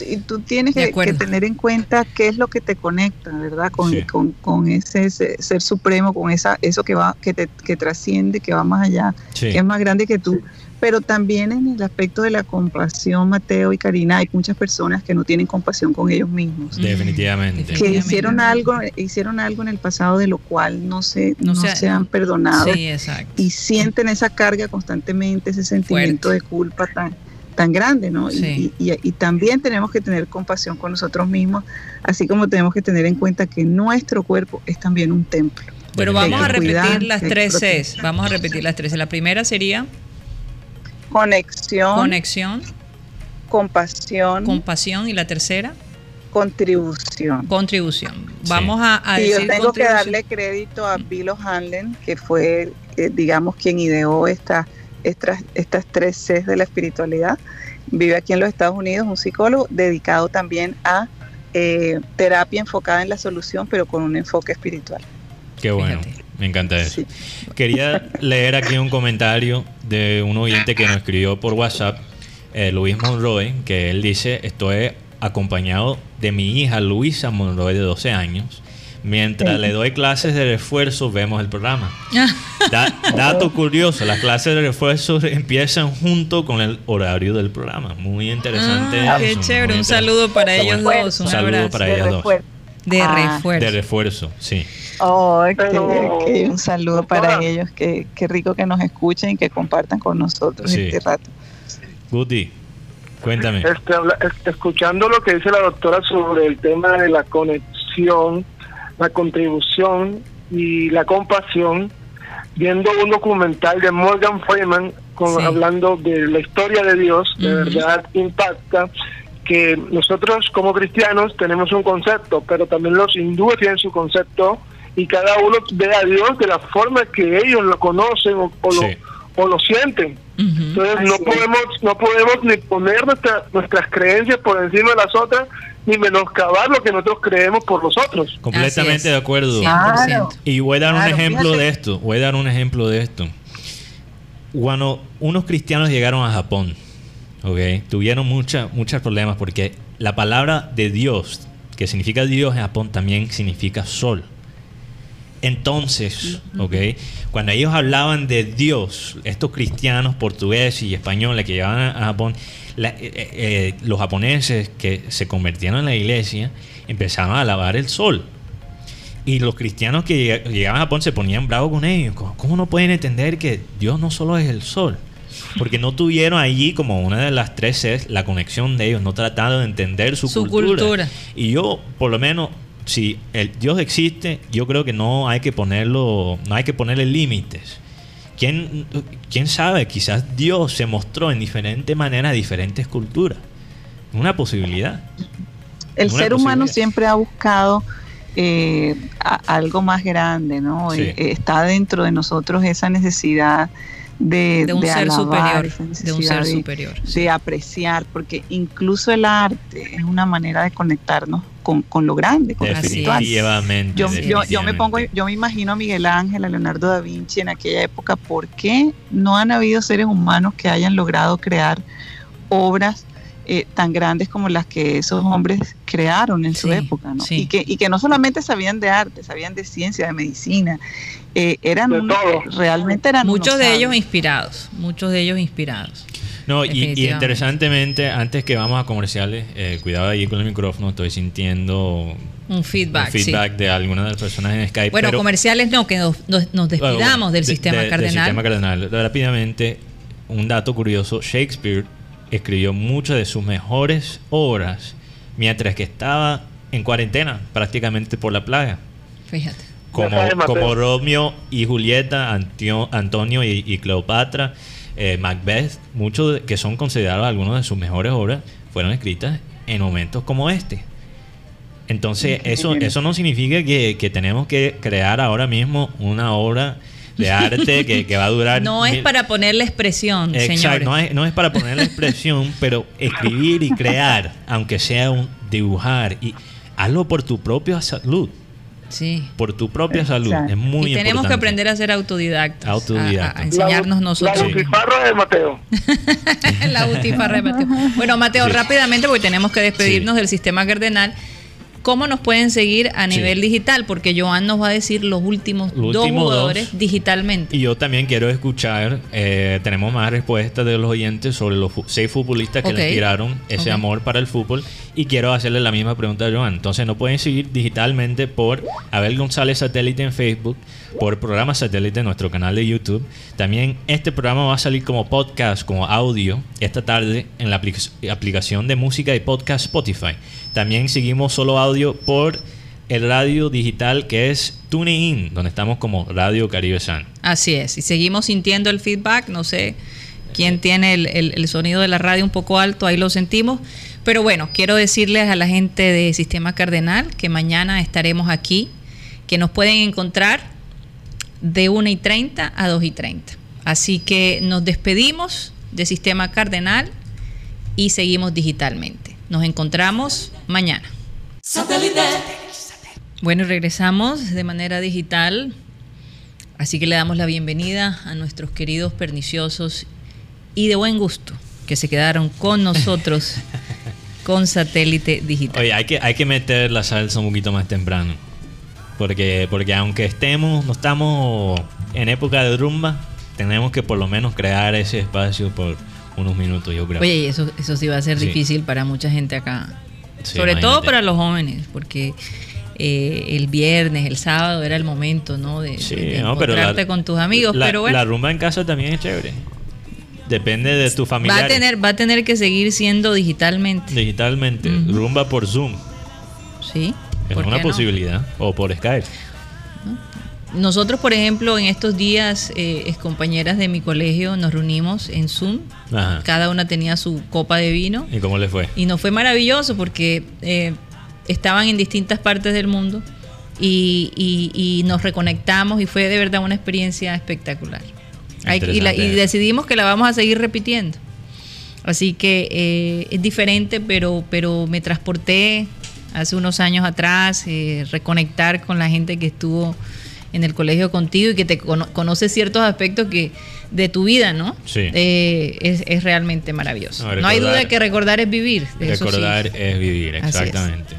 y, tú tienes que, tener en cuenta qué es lo que te conecta, ¿verdad? Con, con, ese, ser supremo, con esa eso que va que te que trasciende, que va más allá, que es más grande que tú pero también en el aspecto de la compasión, Mateo y Karina, hay muchas personas que no tienen compasión con ellos mismos.
Definitivamente.
Que hicieron algo, hicieron algo en el pasado de lo cual no se, no, se, han perdonado. Sí, exacto. Y sienten esa carga constantemente, ese sentimiento de culpa tan, tan grande, ¿no? Y, y, también tenemos que tener compasión con nosotros mismos, así como tenemos que tener en cuenta que nuestro cuerpo es también un templo.
Pero vamos a repetir las tres Cs. Vamos a repetir las tres. La primera sería
Conexión.
Conexión.
Compasión.
Compasión. ¿Y la tercera?
Contribución.
Contribución. Vamos a, a
y yo tengo que darle crédito a Bill O'Hanlon, que fue, eh, digamos, quien ideó esta, estas, estas tres Cs de la espiritualidad. Vive aquí en los Estados Unidos, un psicólogo dedicado también a eh, terapia enfocada en la solución, pero con un enfoque espiritual.
Qué bueno, me encanta eso. Quería leer aquí un comentario de un oyente que nos escribió por WhatsApp, eh, Luis Monroy, que él dice, estoy acompañado de mi hija Luisa Monroy de 12 años. Mientras le doy clases de refuerzo, vemos el programa. dato curioso, las clases de refuerzo empiezan junto con el horario del programa. Muy interesante.
Ah, qué chévere, un saludo para ellos dos.
Un, saludo para ellos dos.
De ah. refuerzo.
De refuerzo, sí.
Oh, un saludo para ellos. Qué, rico que nos escuchen y que compartan con nosotros este rato.
Guti, cuéntame.
Este, escuchando lo que dice la doctora sobre el tema de la conexión, la contribución y la compasión, viendo un documental de Morgan Freeman con, hablando de la historia de Dios, de verdad impacta que nosotros como cristianos tenemos un concepto, pero también los hindúes tienen su concepto y cada uno ve a Dios de la forma que ellos lo conocen o, lo, o lo sienten. Entonces no podemos no podemos ni poner nuestras creencias por encima de las otras ni menoscabar lo que nosotros creemos por los otros.
Completamente de acuerdo. Y voy a dar un ejemplo de esto. Voy a dar un ejemplo de esto. Cuando unos cristianos llegaron a Japón, okay, tuvieron muchos muchos problemas porque la palabra de Dios, que significa Dios en Japón, también significa sol. Entonces, ¿ok? Cuando ellos hablaban de Dios, estos cristianos portugueses y españoles que llegaban a Japón, eh, eh, eh, los japoneses que se convirtieron en la iglesia empezaron a alabar el sol. Y los cristianos que llegaban a Japón se ponían bravos con ellos. ¿Cómo no pueden entender que Dios no solo es el sol? Porque no tuvieron allí como una de las tres es la conexión de ellos, no trataron de entender su, cultura. Y yo, por lo menos, si el Dios existe, yo creo que no hay que ponerlo, no hay que ponerle límites. ¿Quién, ¿Quién sabe? Quizás Dios se mostró en diferentes maneras a diferentes culturas. Una posibilidad.
El ser humano siempre ha buscado eh, algo más grande, ¿no? Eh, está dentro de nosotros esa necesidad de,
un ser superior, de un ser superior,
de apreciar, porque incluso el arte es una manera de conectarnos con, con lo grande, con
definitivamente,
yo, yo, yo, me pongo, yo me imagino a Miguel Ángel, a Leonardo da Vinci en aquella época, ¿por qué no han habido seres humanos que hayan logrado crear obras eh, tan grandes como las que esos hombres crearon en su época, ¿no? Y, que, y que no solamente sabían de arte, sabían de ciencia, de medicina, eh, eran realmente eran
muchos de ellos inspirados, muchos de ellos inspirados.
No, y, interesantemente, antes que vamos a comerciales, eh, cuidado ahí con el micrófono, estoy sintiendo
un feedback,
feedback de algunas de las personas en Skype.
Bueno, comerciales no, que nos, despidamos del sistema cardenal. Del
sistema cardenal. Rápidamente, un dato curioso, Shakespeare escribió muchas de sus mejores obras mientras que estaba en cuarentena, prácticamente por la plaga.
Fíjate.
Como, Romeo y Julieta, Antonio y, Cleopatra, eh, Macbeth, muchos que son considerados algunos de sus mejores obras, fueron escritas en momentos como este. Entonces, eso, eso no significa que, que tenemos que crear ahora mismo una obra de arte que, va a durar.
No es para ponerle expresión, Exacto,
no es, no es para ponerle expresión, pero escribir y crear, aunque sea un dibujar, y hazlo por tu propia salud.
Sí.
Por tu propia salud. Es muy y
tenemos que aprender a ser autodidactas.
Autodidacta.
A, enseñarnos nosotros.
La butifarra de Mateo.
la butifarra de Mateo. Bueno, Mateo, rápidamente, porque tenemos que despedirnos del sistema cardenal. ¿Cómo nos pueden seguir a nivel digital? Porque Joan nos va a decir los últimos dos jugadores digitalmente.
Y yo también quiero escuchar, eh, tenemos más respuestas de los oyentes sobre los seis futbolistas que le tiraron ese amor para el fútbol. Y quiero hacerle la misma pregunta a Joan. Entonces nos pueden seguir digitalmente por Abel González Satélite en Facebook, por Programa Satélite en nuestro canal de YouTube. También este programa va a salir como podcast, como audio, esta tarde en la aplicación de música y podcast Spotify. También seguimos solo audio por el radio digital que es TuneIn, donde estamos como Radio Caribe San.
Así es, y seguimos sintiendo el feedback, no sé quién tiene el, sonido de la radio un poco alto, ahí lo sentimos. Pero bueno, quiero decirles a la gente de Sistema Cardenal que mañana estaremos aquí, que nos pueden encontrar de 1 y 30 a 2 y 30. Así que nos despedimos de Sistema Cardenal y seguimos digitalmente. Nos encontramos mañana. Satélite. Bueno, regresamos de manera digital, así que le damos la bienvenida a nuestros queridos perniciosos y de buen gusto que se quedaron con nosotros con satélite digital.
Oye, hay que, hay que meter la salsa un poquito más temprano. Porque, porque aunque estemos, no estamos en época de rumba, tenemos que por lo menos crear ese espacio por unos minutos, yo creo.
Oye, eso, eso sí va a ser difícil para mucha gente acá. Sobre todo para los jóvenes, porque eh, el viernes, el sábado era el momento, ¿no? De, encontrarte con tus amigos. pero
la rumba en casa también es chévere. Depende de tu familia.
Va a tener, va a tener que seguir siendo digitalmente.
Digitalmente. Rumba por Zoom.
Sí.
Es una posibilidad. O por Skype.
Nosotros, por ejemplo, en estos días, eh, compañeras de mi colegio, nos reunimos en Zoom. Cada una tenía su copa de vino.
¿Y cómo le fue?
Y nos fue maravilloso porque eh, estaban en distintas partes del mundo y, y, nos reconectamos y fue de verdad una experiencia espectacular y, decidimos que la vamos a seguir repitiendo. Así que eh, es diferente, pero, pero me transporté hace unos años atrás, eh, reconectar con la gente que estuvo en el colegio contigo y que te conoce ciertos aspectos que de tu vida, ¿no?
Sí.
Eh, es, realmente maravilloso. No, hay duda que recordar es vivir.
Recordar es vivir, exactamente.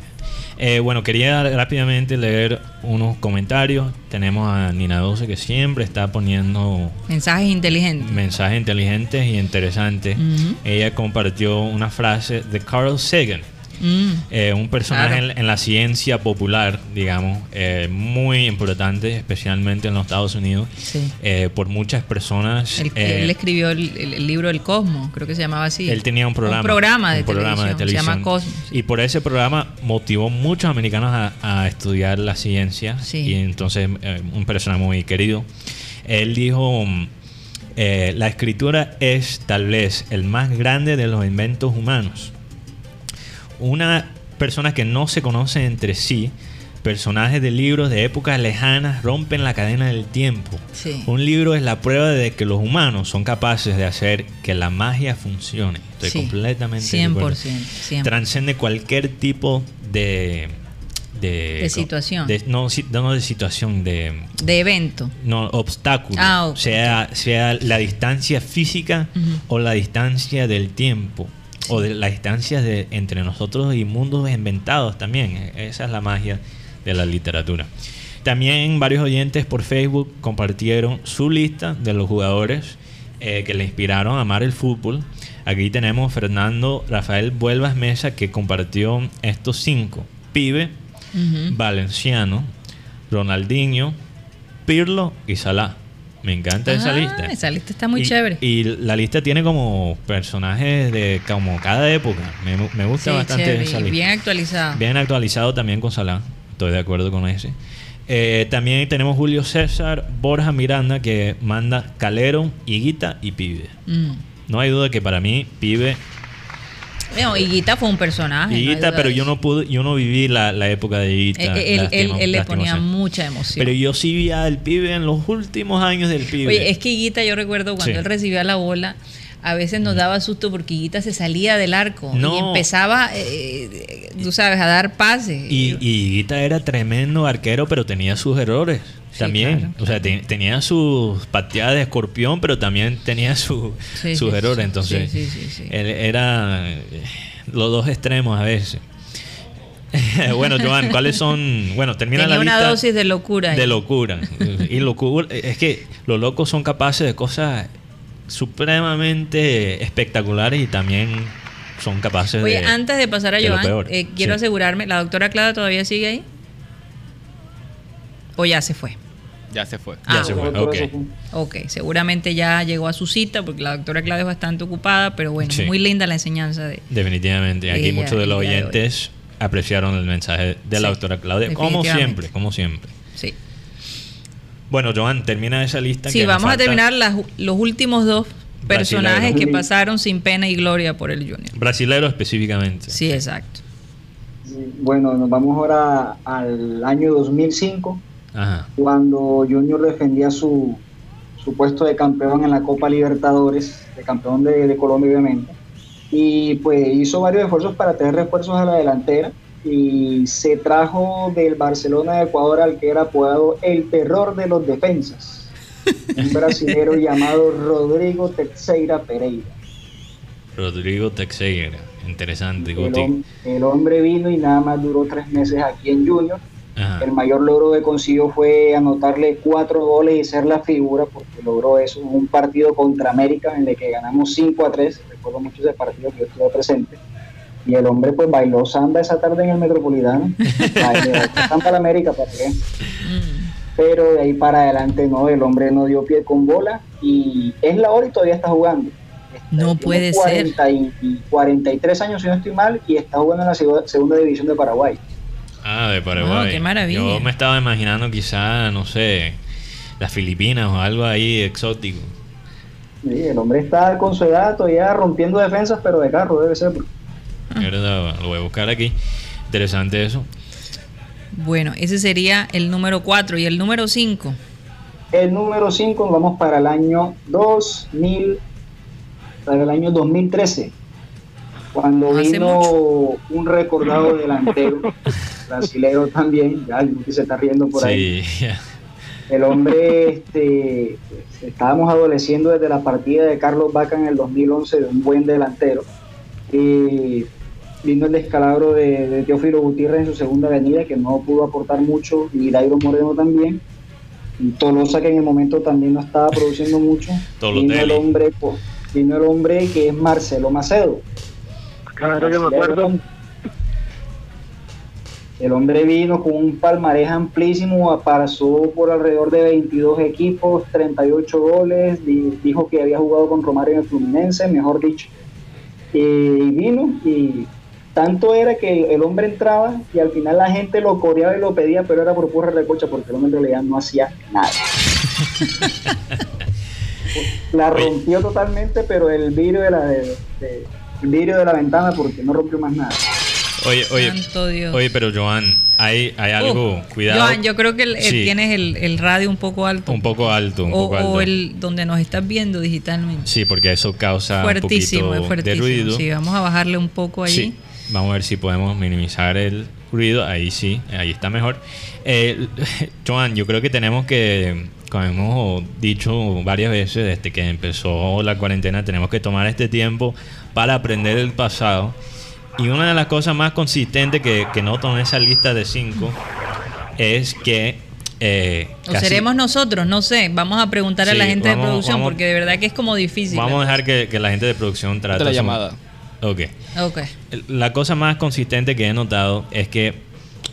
Eh, bueno, quería rápidamente leer unos comentarios. Tenemos a Nina 12 que siempre está poniendo
mensajes inteligentes.
Mensajes inteligentes y interesantes. Ella compartió una frase de Carl Sagan Mm. Eh, un personaje en, la ciencia popular, digamos, eh, muy importante, especialmente en los Estados Unidos, eh, por muchas personas.
él escribió el, libro El Cosmos, creo que se llamaba así.
Él tenía un programa,
un programa, de, televisión, Se llama Cosmos.
Y por ese programa motivó muchos americanos a, estudiar la ciencia. Y entonces, un personaje muy querido. Él dijo... la escritura es tal vez el más grande de los inventos humanos una persona que no se conoce entre sí, personajes de libros de épocas lejanas rompen la cadena del tiempo. Un libro es la prueba de que los humanos son capaces de hacer que la magia funcione. Estoy completamente 100%, Transcende cualquier tipo de
de, situación.
no, no, de situación, de...
De evento.
No, obstáculo. Ah, sea, sea la distancia física o la distancia del tiempo o de las distancias de, entre nosotros y mundos inventados también. Esa es la magia de la literatura. También varios oyentes por Facebook compartieron su lista de los jugadores eh, que le inspiraron a amar el fútbol. Aquí tenemos Fernando Rafael Vuelvas Mesa que compartió estos cinco. Pibe, Valenciano, Ronaldinho, Pirlo y Salah. Me encanta esa ah, lista.
Esa lista está muy chévere.
Y la lista tiene como personajes de como cada época. Me, gusta bastante esa lista.
Bien actualizado.
Bien actualizado también con Salah. Estoy de acuerdo con ese. Eh, también tenemos Julio César, Borja Miranda, que manda Calero, Higuita y Pibe. Mm. No hay duda que para mí Pibe
bueno, Higuita fue un personaje.
Higuita, pero yo no pude, yo no viví la, época de Higuita.
Él, él, le ponía mucha emoción.
Pero yo sí vi al pibe en los últimos años del pibe.
Oye, es que Higuita, yo recuerdo cuando él recibía la bola, a veces nos daba susto porque Higuita se salía del arco y empezaba, eh, tú sabes, a dar pases.
Y, y Higuita era tremendo arquero, pero tenía sus errores también. o sea, tenía sus pateadas de escorpión, pero también tenía su, sus errores. Entonces, él era eh, los dos extremos a veces. bueno, Joan, ¿cuáles son? Bueno, termina la lista.
una dosis de locura.
De locura. y locura. Es que los locos son capaces de cosas supremamente espectaculares y también son capaces
Oye, antes de pasar a Joan, eh, quiero asegurarme, ¿la doctora Clara todavía sigue ahí? ¿O ya se fue?
Ya se fue.
ya ah, se fue, ok.
Ok, seguramente ya llegó a su cita porque la doctora Claudia es bastante ocupada, pero bueno, muy linda la enseñanza de.
Definitivamente. Aquí muchos de los oyentes apreciaron el mensaje de la doctora Claudia, como siempre, como siempre.
Sí.
Bueno, Joan, termina esa lista.
Sí, vamos a terminar los últimos dos personajes que pasaron sin pena y gloria por el Junior.
Brasilero específicamente.
Sí, exacto.
Bueno, nos vamos ahora al año 2005 cuando Junior defendía su, su, puesto de campeón en la Copa Libertadores, de campeón de, Colombia obviamente, y pues hizo varios esfuerzos para tener refuerzos a la delantera, y se trajo del Barcelona de Ecuador al que era apodado el terror de los defensas, un brasilero llamado Rodrigo Teixeira Pereira.
Rodrigo Teixeira, interesante.
El, el, hombre vino y nada más duró tres meses aquí en Junior. El mayor logro que consiguió fue anotarle cuatro goles y ser la figura, porque logró eso en un partido contra América en el que ganamos 5 a 3. Recuerdo mucho ese partido que yo estuve presente y el hombre pues bailó samba esa tarde en el Metropolitano. samba en América, ¿para qué? Mm. Pero de ahí para adelante no, el hombre no dio pie con bola y es la hora y todavía está jugando.
no puede ser.
Y 43 años, si no estoy mal, y está jugando en la segunda división de Paraguay.
Ah, de Paraguay.
Oh, qué maravilla.
Yo me estaba imaginando quizá, no sé, las Filipinas o algo ahí exótico.
Sí, el hombre está con su edad todavía rompiendo defensas, pero de carro debe ser.
Lo voy a buscar aquí. Interesante eso.
Bueno, ese sería el número 4 y el número 5.
El número 5 vamos para el año 2000, para el año 2013, cuando vino un recordado delantero, brasilero también, ya que se está riendo por ahí. El hombre, este, estábamos adoleciendo desde la partida de Carlos Vaca en el 2011 de un buen delantero. Y vino el descalabro de, Teófilo Gutiérrez en su segunda venida, que no pudo aportar mucho, y Dairo Moreno también. Y Tolosa, que en el momento también no estaba produciendo mucho. Vino el, hombre, vino el hombre que es Marcelo Macedo.
Claro que me acuerdo.
El hombre vino con un palmarés amplísimo, pasó por alrededor de 22 equipos, 38 goles, dijo que había jugado con Romario en el Fluminense, mejor dicho. Y vino y tanto era que el hombre entraba y al final la gente lo coreaba y lo pedía, pero era por pura recocha porque el hombre en realidad no hacía nada. la rompió totalmente, pero el vidrio de la, de, vidrio de la ventana porque no rompió más nada.
Oye, oye, oye, pero Joan, hay, hay algo, cuidado.
Joan, yo creo que tienes el, radio un poco alto.
Un poco alto, un poco alto.
O el donde nos estás viendo digitalmente.
Sí, porque eso causa fuertísimo, un poquito fuertísimo. de ruido.
Sí, vamos a bajarle un poco ahí.
Sí. Vamos a ver si podemos minimizar el ruido. Ahí sí, ahí está mejor. Eh, Joan, yo creo que tenemos que, como hemos dicho varias veces desde que empezó la cuarentena, tenemos que tomar este tiempo para aprender el pasado. Y una de las cosas más consistentes que, que noto en esa lista de cinco es que
eh, o seremos nosotros, no sé. Vamos a preguntar a la gente de producción porque de verdad que es como difícil.
Vamos a dejar que, que la gente de producción trate
la llamada.
Ok. La cosa más consistente que he notado es que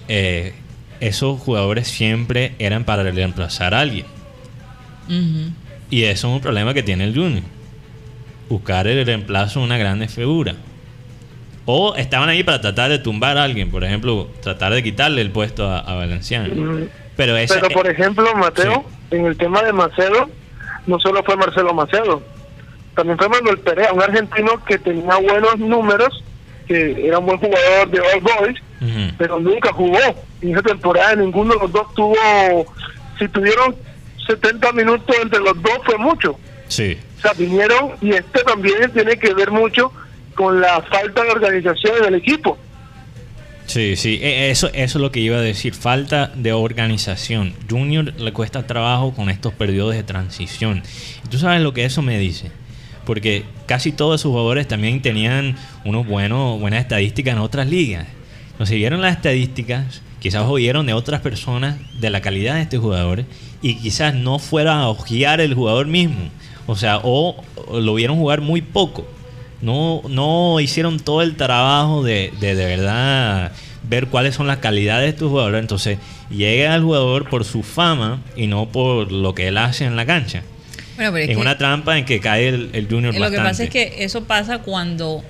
eh, esos jugadores siempre eran para reemplazar a alguien. Y eso es un problema que tiene el Junior. Buscar el reemplazo de una grande figura. O estaban ahí para tratar de tumbar a alguien, por ejemplo, tratar de quitarle el puesto a, Valenciano.
Pero, Pero por ejemplo, Mateo, en el tema de Macedo, no solo fue Marcelo Macedo, también fue Manuel Perea, un argentino que tenía buenos números, que era un buen jugador de All Boys, pero nunca jugó. En esa temporada ninguno de los dos tuvo, si tuvieron 70 minutos entre los dos fue mucho.
Sí.
O sea, vinieron y este también tiene que ver mucho con la falta de organización del equipo.
Sí, sí, e, eso, eso es lo que iba a decir, falta de organización. Junior le cuesta trabajo con estos periodos de transición. ¿Y tú sabes lo que eso me dice? porque casi todos sus jugadores también tenían unos buenos, buenas estadísticas en otras ligas. No siguieron las estadísticas, quizás oyeron de otras personas de la calidad de estos jugadores y quizás no fuera a ojear el jugador mismo. O sea, o, lo vieron jugar muy poco. No, no hicieron todo el trabajo de, de, de verdad ver cuáles son las calidades de estos jugadores. Entonces, llega al jugador por su fama y no por lo que él hace en la cancha es, una trampa en que cae el, el Junior
Lo que pasa es que eso pasa cuando,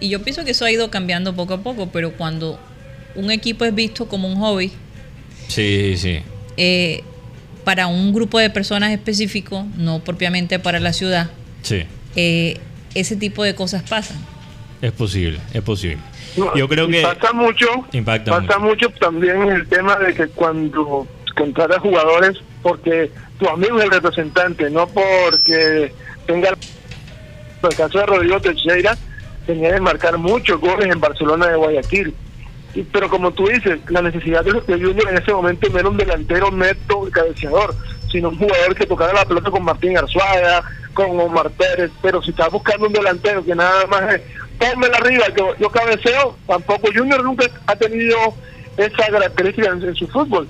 y yo pienso que eso ha ido cambiando poco a poco, pero cuando un equipo es visto como un hobby,
sí, sí.
Eh, para un grupo de personas específico, no propiamente para la ciudad,
sí.
Eh, ese tipo de cosas pasan.
Es posible, es posible. yo creo que
pasa mucho,
impacta
pasa mucho. también el tema de que cuando contrata jugadores, porque tu amigo es el representante, no porque tenga el caso de Rodrigo Teixeira tenía que marcar muchos goles en Barcelona de Guayaquil. pero como tú dices, la necesidad de, de Junior en ese momento no era un delantero neto y cabeceador, sino un jugador que tocara la pelota con Martín Arzuaga, con Omar Pérez, pero si estás buscando un delantero que nada más es, la arriba, yo, yo cabeceo, tampoco Junior nunca ha tenido esa característica en, su fútbol.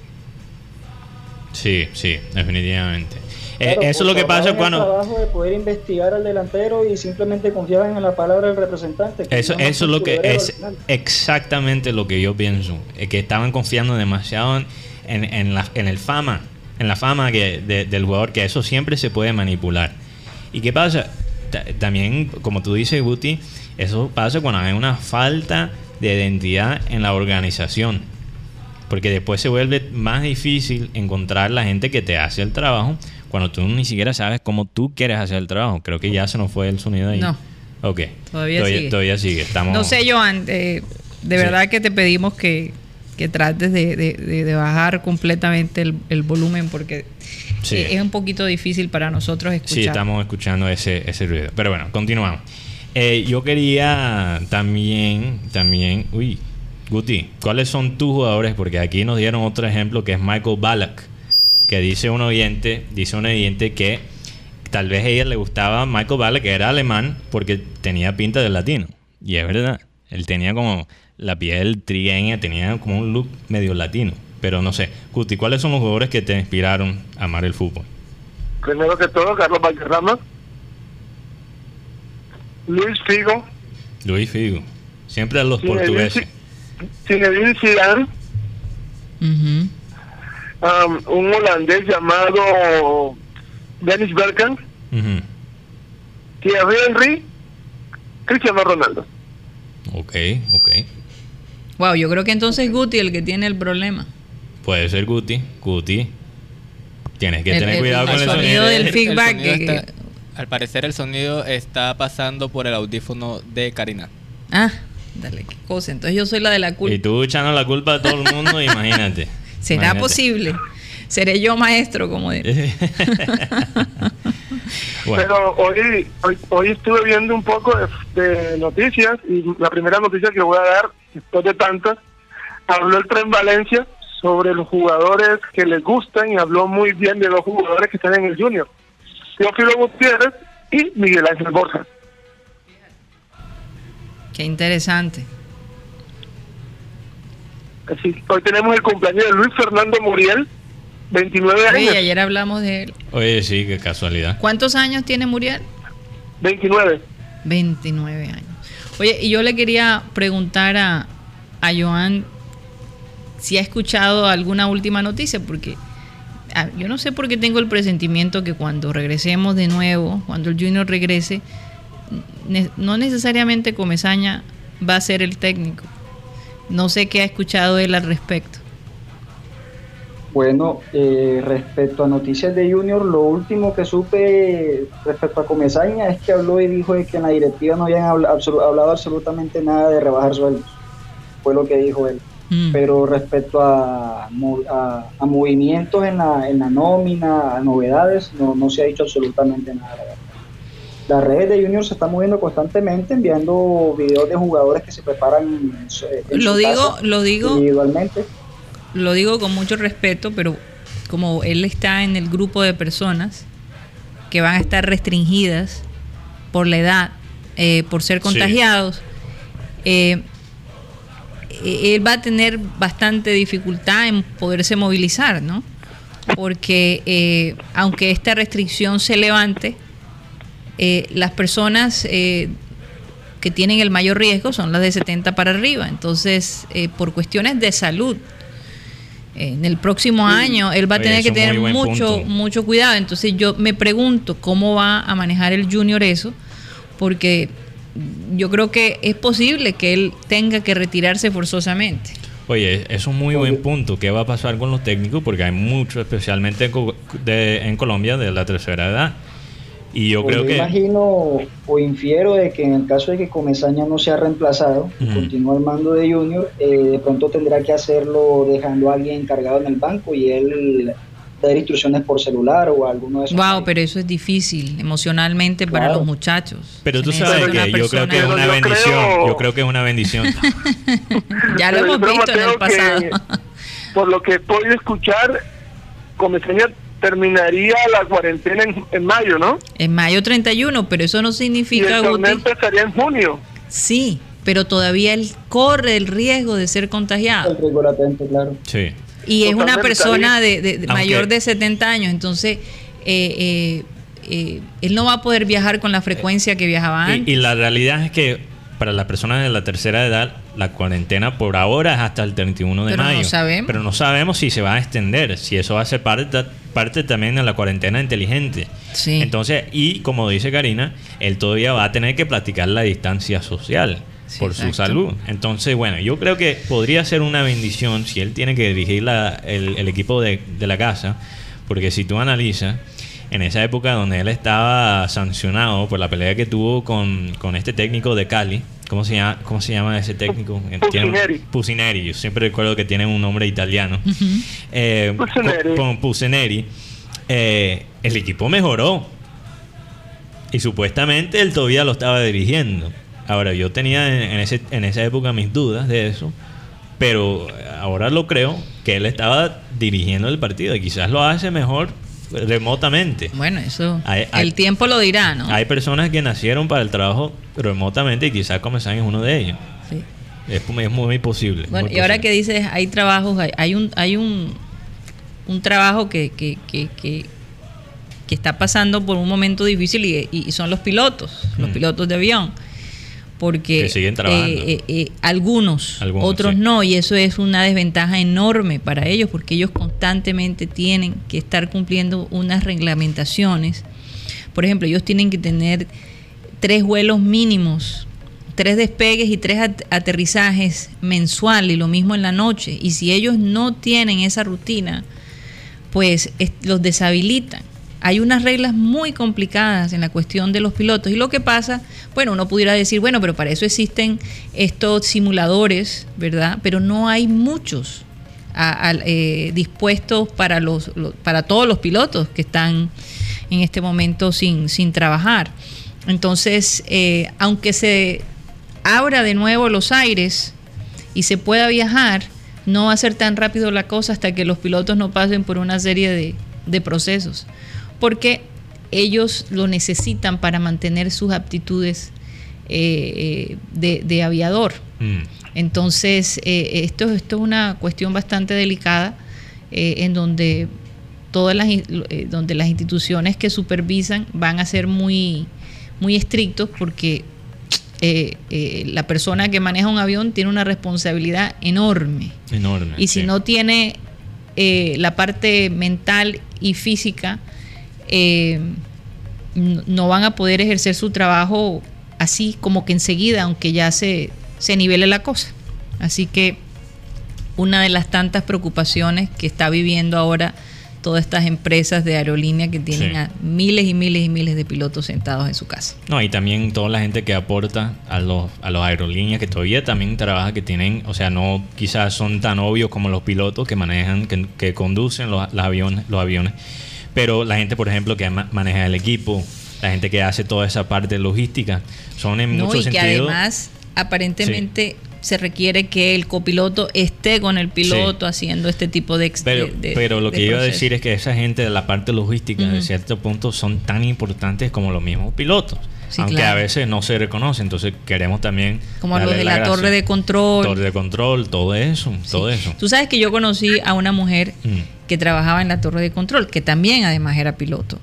Sí, sí, definitivamente. Eh, eso es lo que pasa cuando...
El trabajo de poder investigar al delantero y simplemente confiaban en la palabra del representante.
Eso, eso es lo que es exactamente lo que yo pienso. que estaban confiando demasiado en, en, la, en el fama, en la fama que, del jugador, que eso siempre se puede manipular. ¿Y qué pasa? también, como tú dices, Guti, eso pasa cuando hay una falta de identidad en la organización. Porque después se vuelve más difícil encontrar la gente que te hace el trabajo cuando tú ni siquiera sabes cómo tú quieres hacer el trabajo. Creo que ya se nos fue el sonido ahí.
No.
Ok.
Todavía, sigue.
Todavía sigue. Estamos...
No sé, Joan, eh, de verdad que te pedimos que, que trates de, de, bajar completamente el, el volumen porque eh, es un poquito difícil para nosotros escuchar.
Sí, estamos escuchando ese, ese ruido. Pero bueno, continuamos. Eh, yo quería también, también, uy, Guti, ¿cuáles son tus jugadores? Porque aquí nos dieron otro ejemplo que es Michael Ballack, que dice un oyente, dice un oyente que tal vez a ella le gustaba Michael Ballack, que era alemán, porque tenía pinta de latino. Y es verdad, él tenía como la piel trigueña, tenía como un look medio latino. Pero no sé, Guti, ¿cuáles son los jugadores que te inspiraron a amar el fútbol?
Primero que todo, Carlos Valderrama. Luis Figo.
Luis Figo. Siempre a los portugueses.
Zinedine Zidane. um, un holandés llamado Dennis Bergkamp. Thierry Henry. Cristiano Ronaldo.
Ok, ok.
Wow, yo creo que entonces Guti el que tiene el problema.
Puede ser Guti. Guti. Tienes que tener cuidado con el
sonido. del feedback.
al parecer el sonido está pasando por el audífono de Karina.
Ah, dale, qué cosa. Entonces yo soy la de la culpa.
Y tú echando la culpa a todo el mundo, imagínate.
¿Será posible? Seré yo maestro, como
dice. Pero hoy, hoy, estuve viendo un poco de, noticias y la primera noticia que voy a dar, después de tantas, habló el Tren Valencia sobre los jugadores que les gustan y habló muy bien de los jugadores que están en el Junior. Teófilo Gutiérrez y Miguel Ángel Borja.
Qué interesante.
Así, hoy tenemos el cumpleaños de Luis Fernando Muriel, 29 años.
Oye, ayer hablamos de él.
Oye, sí, qué casualidad.
¿Cuántos años tiene Muriel?
29.
29 años. Oye, y yo le quería preguntar a, a Joan si ha escuchado alguna última noticia, porque ah, yo no sé por qué tengo el presentimiento que cuando regresemos de nuevo, cuando el Junior regrese, no necesariamente Comesaña va a ser el técnico. No sé qué ha escuchado él al respecto.
Bueno, eh, respecto a noticias de Junior, lo último que supe respecto a Comesaña es que habló y dijo que en la directiva no habían hablado absolutamente nada de rebajar sueldos. Fue lo que dijo él. Mm. Pero respecto a, a, movimientos en la, en la nómina, a novedades, no, no se ha dicho absolutamente nada. Las redes de Junior se están moviendo constantemente, enviando videos de jugadores que se preparan.
lo digo, lo digo
individualmente.
Lo digo con mucho respeto, pero como él está en el grupo de personas que van a estar restringidas por la edad, eh, por ser contagiados, eh, eh, él va a tener bastante dificultad en poderse movilizar, ¿no? Porque eh, aunque esta restricción se levante, eh, las personas que tienen el mayor riesgo son las de 70 para arriba. Entonces, por cuestiones de salud, en el próximo año él va a tener que tener mucho, mucho cuidado. Entonces, yo me pregunto cómo va a manejar el junior eso, porque yo creo que es posible que él tenga que retirarse forzosamente.
Oye, es un muy buen punto. ¿Qué va a pasar con los técnicos? Porque hay mucho, especialmente en Colombia, de la tercera edad. Y yo pues creo que.
imagino o infiero de que en el caso de que Comesaña no sea reemplazado, continúa al mando de Junior, eh, de pronto tendrá que hacerlo dejando a alguien encargado en el banco y él dar instrucciones por celular o alguno de esos.
Wow, pero eso es difícil emocionalmente para los muchachos.
Pero tú sabes que yo creo que es una bendición. Yo creo que es una bendición.
ya lo hemos visto en el pasado.
por lo que puedo escuchar, Comeseña terminaría la cuarentena en, mayo, ¿no?
En mayo 31, pero eso no significa...
Y el empezaría en junio.
Sí, pero todavía él corre el riesgo de ser contagiado.
El riesgo latente, claro.
Sí.
Y es una persona de, mayor de 70 años, entonces eh, eh, eh, él no va a poder viajar con la frecuencia que viajaba antes.
Y, la realidad es que para las personas de la tercera edad, la cuarentena por ahora es hasta el 31 de mayo. Pero no sabemos si se va a extender, si eso va a ser parte, parte también de la cuarentena inteligente.
Sí.
Entonces, y como dice Karina, él todavía va a tener que practicar la distancia social por su salud. Entonces, bueno, yo creo que podría ser una bendición si él tiene que dirigir el, equipo de, la casa, porque si tú analizas, en esa época donde él estaba sancionado por la pelea que tuvo con, este técnico de Cali, ¿cómo se llama, cómo se llama ese técnico?
Pusineri.
Pusineri, yo siempre recuerdo que tiene un nombre italiano. Eh, con, Pusineri, eh, el equipo mejoró. Y supuestamente él todavía lo estaba dirigiendo. Ahora, yo tenía en, ese, en esa época mis dudas de eso, pero ahora lo creo que él estaba dirigiendo el partido y quizás lo hace mejor remotamente.
Bueno, eso el tiempo lo dirá, ¿no?
Hay personas que nacieron para el trabajo remotamente y quizás Comesaña es uno de ellos. Sí. Es, muy posible.
Bueno, y ahora que dices, hay trabajos, hay, un hay un, un trabajo que, que, que, que, está pasando por un momento difícil y, son los pilotos, los mm. pilotos de avión porque
siguen trabajando.
Eh, eh, eh, algunos, otros no, y eso es una desventaja enorme para ellos, porque ellos constantemente tienen que estar cumpliendo unas reglamentaciones. Por ejemplo, ellos tienen que tener tres vuelos mínimos, tres despegues y tres aterrizajes mensual y lo mismo en la noche. Y si ellos no tienen esa rutina, pues los deshabilitan hay unas reglas muy complicadas en la cuestión de los pilotos. Y lo que pasa, bueno, uno pudiera decir, bueno, pero para eso existen estos simuladores, ¿verdad? Pero no hay muchos eh, dispuestos para, los, para todos los pilotos que están en este momento sin, sin trabajar. Entonces, eh, aunque se abra de nuevo los aires y se pueda viajar, no va a ser tan rápido la cosa hasta que los pilotos no pasen por una serie de, de procesos porque ellos lo necesitan para mantener sus aptitudes eh, eh, de, aviador. Mm. Entonces, eh, esto, esto es una cuestión bastante delicada en donde todas las, donde las instituciones que supervisan van a ser muy, muy estrictos porque la persona que maneja un avión tiene una responsabilidad enorme.
Enorme.
Y si no tiene la parte mental y física eh, no van a poder ejercer su trabajo así como que enseguida, aunque ya se, se nivele la cosa. Así que una de las tantas preocupaciones que está viviendo ahora todas estas empresas de aerolínea que tienen a miles y miles y miles de pilotos sentados en su casa.
No, y también toda la gente que aporta a los, a los aerolíneas que todavía también trabaja, que tienen, o sea, no quizás son tan obvios como los pilotos que manejan, que, que conducen los, los aviones, los aviones pero la gente, por ejemplo, que maneja el equipo, la gente que hace toda esa parte logística, son en muchos
y que además, aparentemente... se requiere que el copiloto esté con el piloto haciendo este tipo de...
Pero, pero lo que iba a decir es que esa gente de la parte logística, de cierto punto, son tan importantes como los mismos pilotos. aunque a veces no se reconoce, entonces queremos también...
Como lo de la, torre de control.
Torre de control, todo eso, todo eso.
Tú sabes que yo conocí a una mujer mm que trabajaba en la torre de control, que también además era piloto.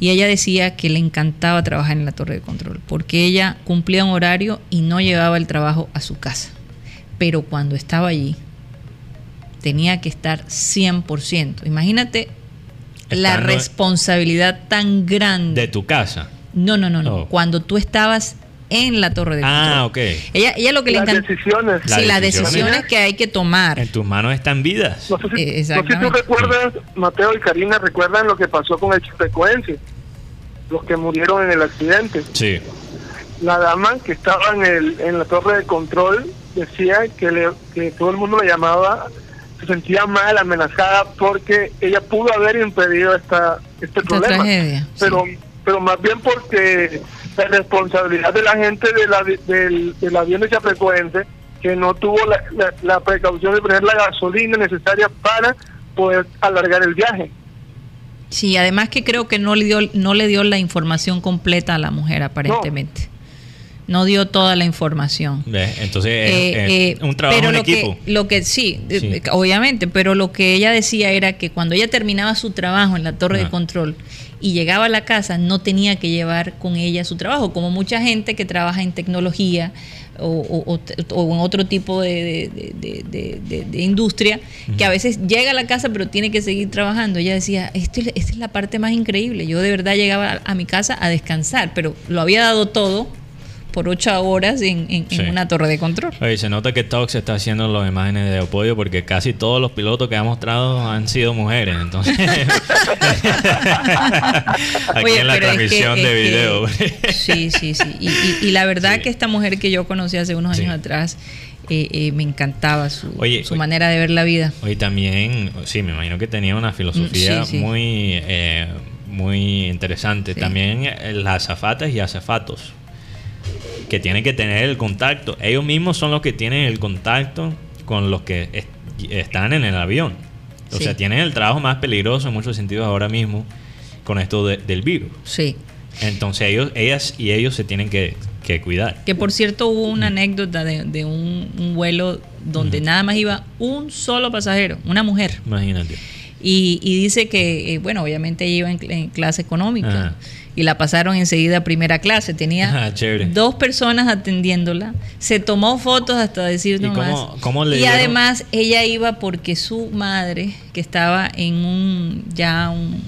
Y ella decía que le encantaba trabajar en la torre de control, porque ella cumplía un horario y no llevaba el trabajo a su casa. Pero cuando estaba allí, tenía que estar 100%. Imagínate la responsabilidad tan grande.
De tu casa.
No, no, no, no. Oh. Cuando tú estabas en la torre de ah, control.
Ah, ok.
Ella, ella lo que
las
le
encanta. Decisiones.
Sí, las decisiones que hay que tomar.
En tus manos están vidas.
No sé si, eh, no sé si tú recuerdas, Mateo y Karina, recuerdan lo que pasó con el Chipecoense, los que murieron en el accidente.
Sí.
La dama que estaba en, el, en la torre de control decía que, le, que todo el mundo le llamaba se sentía mal, amenazada, porque ella pudo haber impedido esta, este problema. pero, pero más bien porque la responsabilidad de la gente de la, del, de la violencia frecuente que no tuvo la, precaución de poner la gasolina necesaria para poder alargar el viaje.
Sí, además que creo que no le dio no le dio la información completa a la mujer aparentemente. No, dio toda la información.
Entonces, eh, eh, un trabajo en equipo.
lo que sí, obviamente, pero lo que ella decía era que cuando ella terminaba su trabajo en la torre de control y llegaba a la casa, no tenía que llevar con ella su trabajo, como mucha gente que trabaja en tecnología o, en otro tipo de, industria, que a veces llega a la casa pero tiene que seguir trabajando. Ella decía, esta es la parte más increíble. Yo de verdad llegaba a mi casa a descansar, pero lo había dado todo por ocho horas en, una torre de control.
Oye, se nota que Tox está haciendo los imágenes de apoyo porque casi todos los pilotos que ha mostrado han sido mujeres. Entonces, aquí en la transmisión de video.
sí, sí, sí. Y, la verdad que esta mujer que yo conocí hace unos años atrás, eh, eh, me encantaba su, su manera de ver la vida.
Oye, también, sí, me imagino que tenía una filosofía mm, muy, eh, muy interesante. También las azafatas y azafatos que tienen que tener el contacto. Ellos mismos son los que tienen el contacto con los que están en el avión. O sea, tienen el trabajo más peligroso en muchos sentidos ahora mismo con esto del virus.
Sí.
Entonces ellos, ellas y ellos se tienen que, cuidar.
Que por cierto hubo una anécdota de, un, vuelo donde nada más iba un solo pasajero, una mujer.
Imagínate.
Y, dice que, eh, bueno, obviamente iba en, clase económica y la pasaron enseguida a primera clase. Tenía ah, dos personas atendiéndola. Se tomó fotos hasta decir no
¿Y,
y además ella iba porque su madre, que estaba en un ya un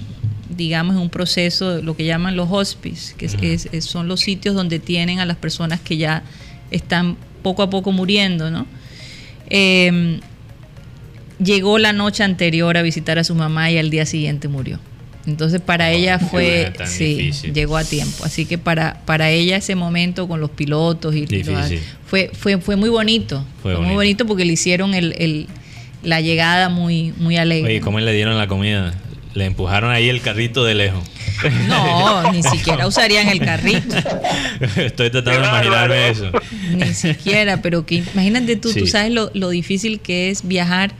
digamos en un proceso, lo que llaman los hospices, que son los sitios donde tienen a las personas que ya están poco a poco muriendo, ¿no? Em, llegó la noche anterior a visitar a su mamá y al día siguiente murió. Entonces para ella fue, sí, llegó a tiempo. Así que para, para ella ese momento con los pilotos y fue, fue, fue muy bonito. Fue, muy bonito porque le hicieron el, la llegada muy, muy alegre.
Oye, ¿cómo le dieron la comida? Le empujaron ahí el carrito de lejos.
No, ni siquiera usarían el carrito.
Estoy tratando de imaginarme eso.
Ni siquiera, pero que imagínate tú, tú sabes lo, lo difícil que es viajar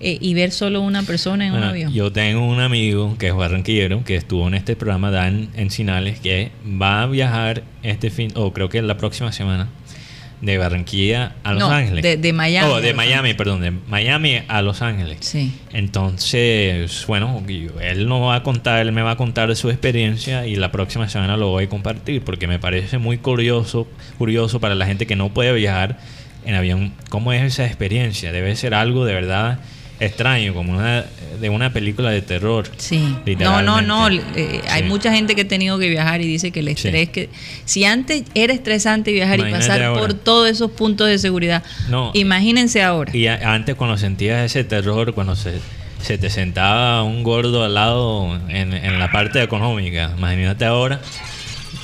eh, y ver solo una persona en un avión.
Yo tengo un amigo que es barranquillero, que estuvo en este programa, Dan Encinales, que va a viajar este fin, o creo que la próxima semana, de Barranquilla a Los Ángeles.
De, de Miami.
Oh, de Miami, perdón, de Miami a Los Ángeles.
Sí.
Entonces, bueno, él no va a contar, él me va a contar de su experiencia y la próxima semana lo voy a compartir porque me parece muy curioso, curioso para la gente que no puede viajar en avión, cómo es esa experiencia. Debe ser algo de verdad extraño, como una de una película de terror.
Sí. No, no, no. Eh, hay mucha gente que ha tenido que viajar y dice que el estrés que si antes era estresante viajar y pasar por todos esos puntos de seguridad, no. imagínense ahora.
Y antes cuando sentías ese terror, cuando se, se te sentaba un gordo al lado en, en la parte económica, imagínate ahora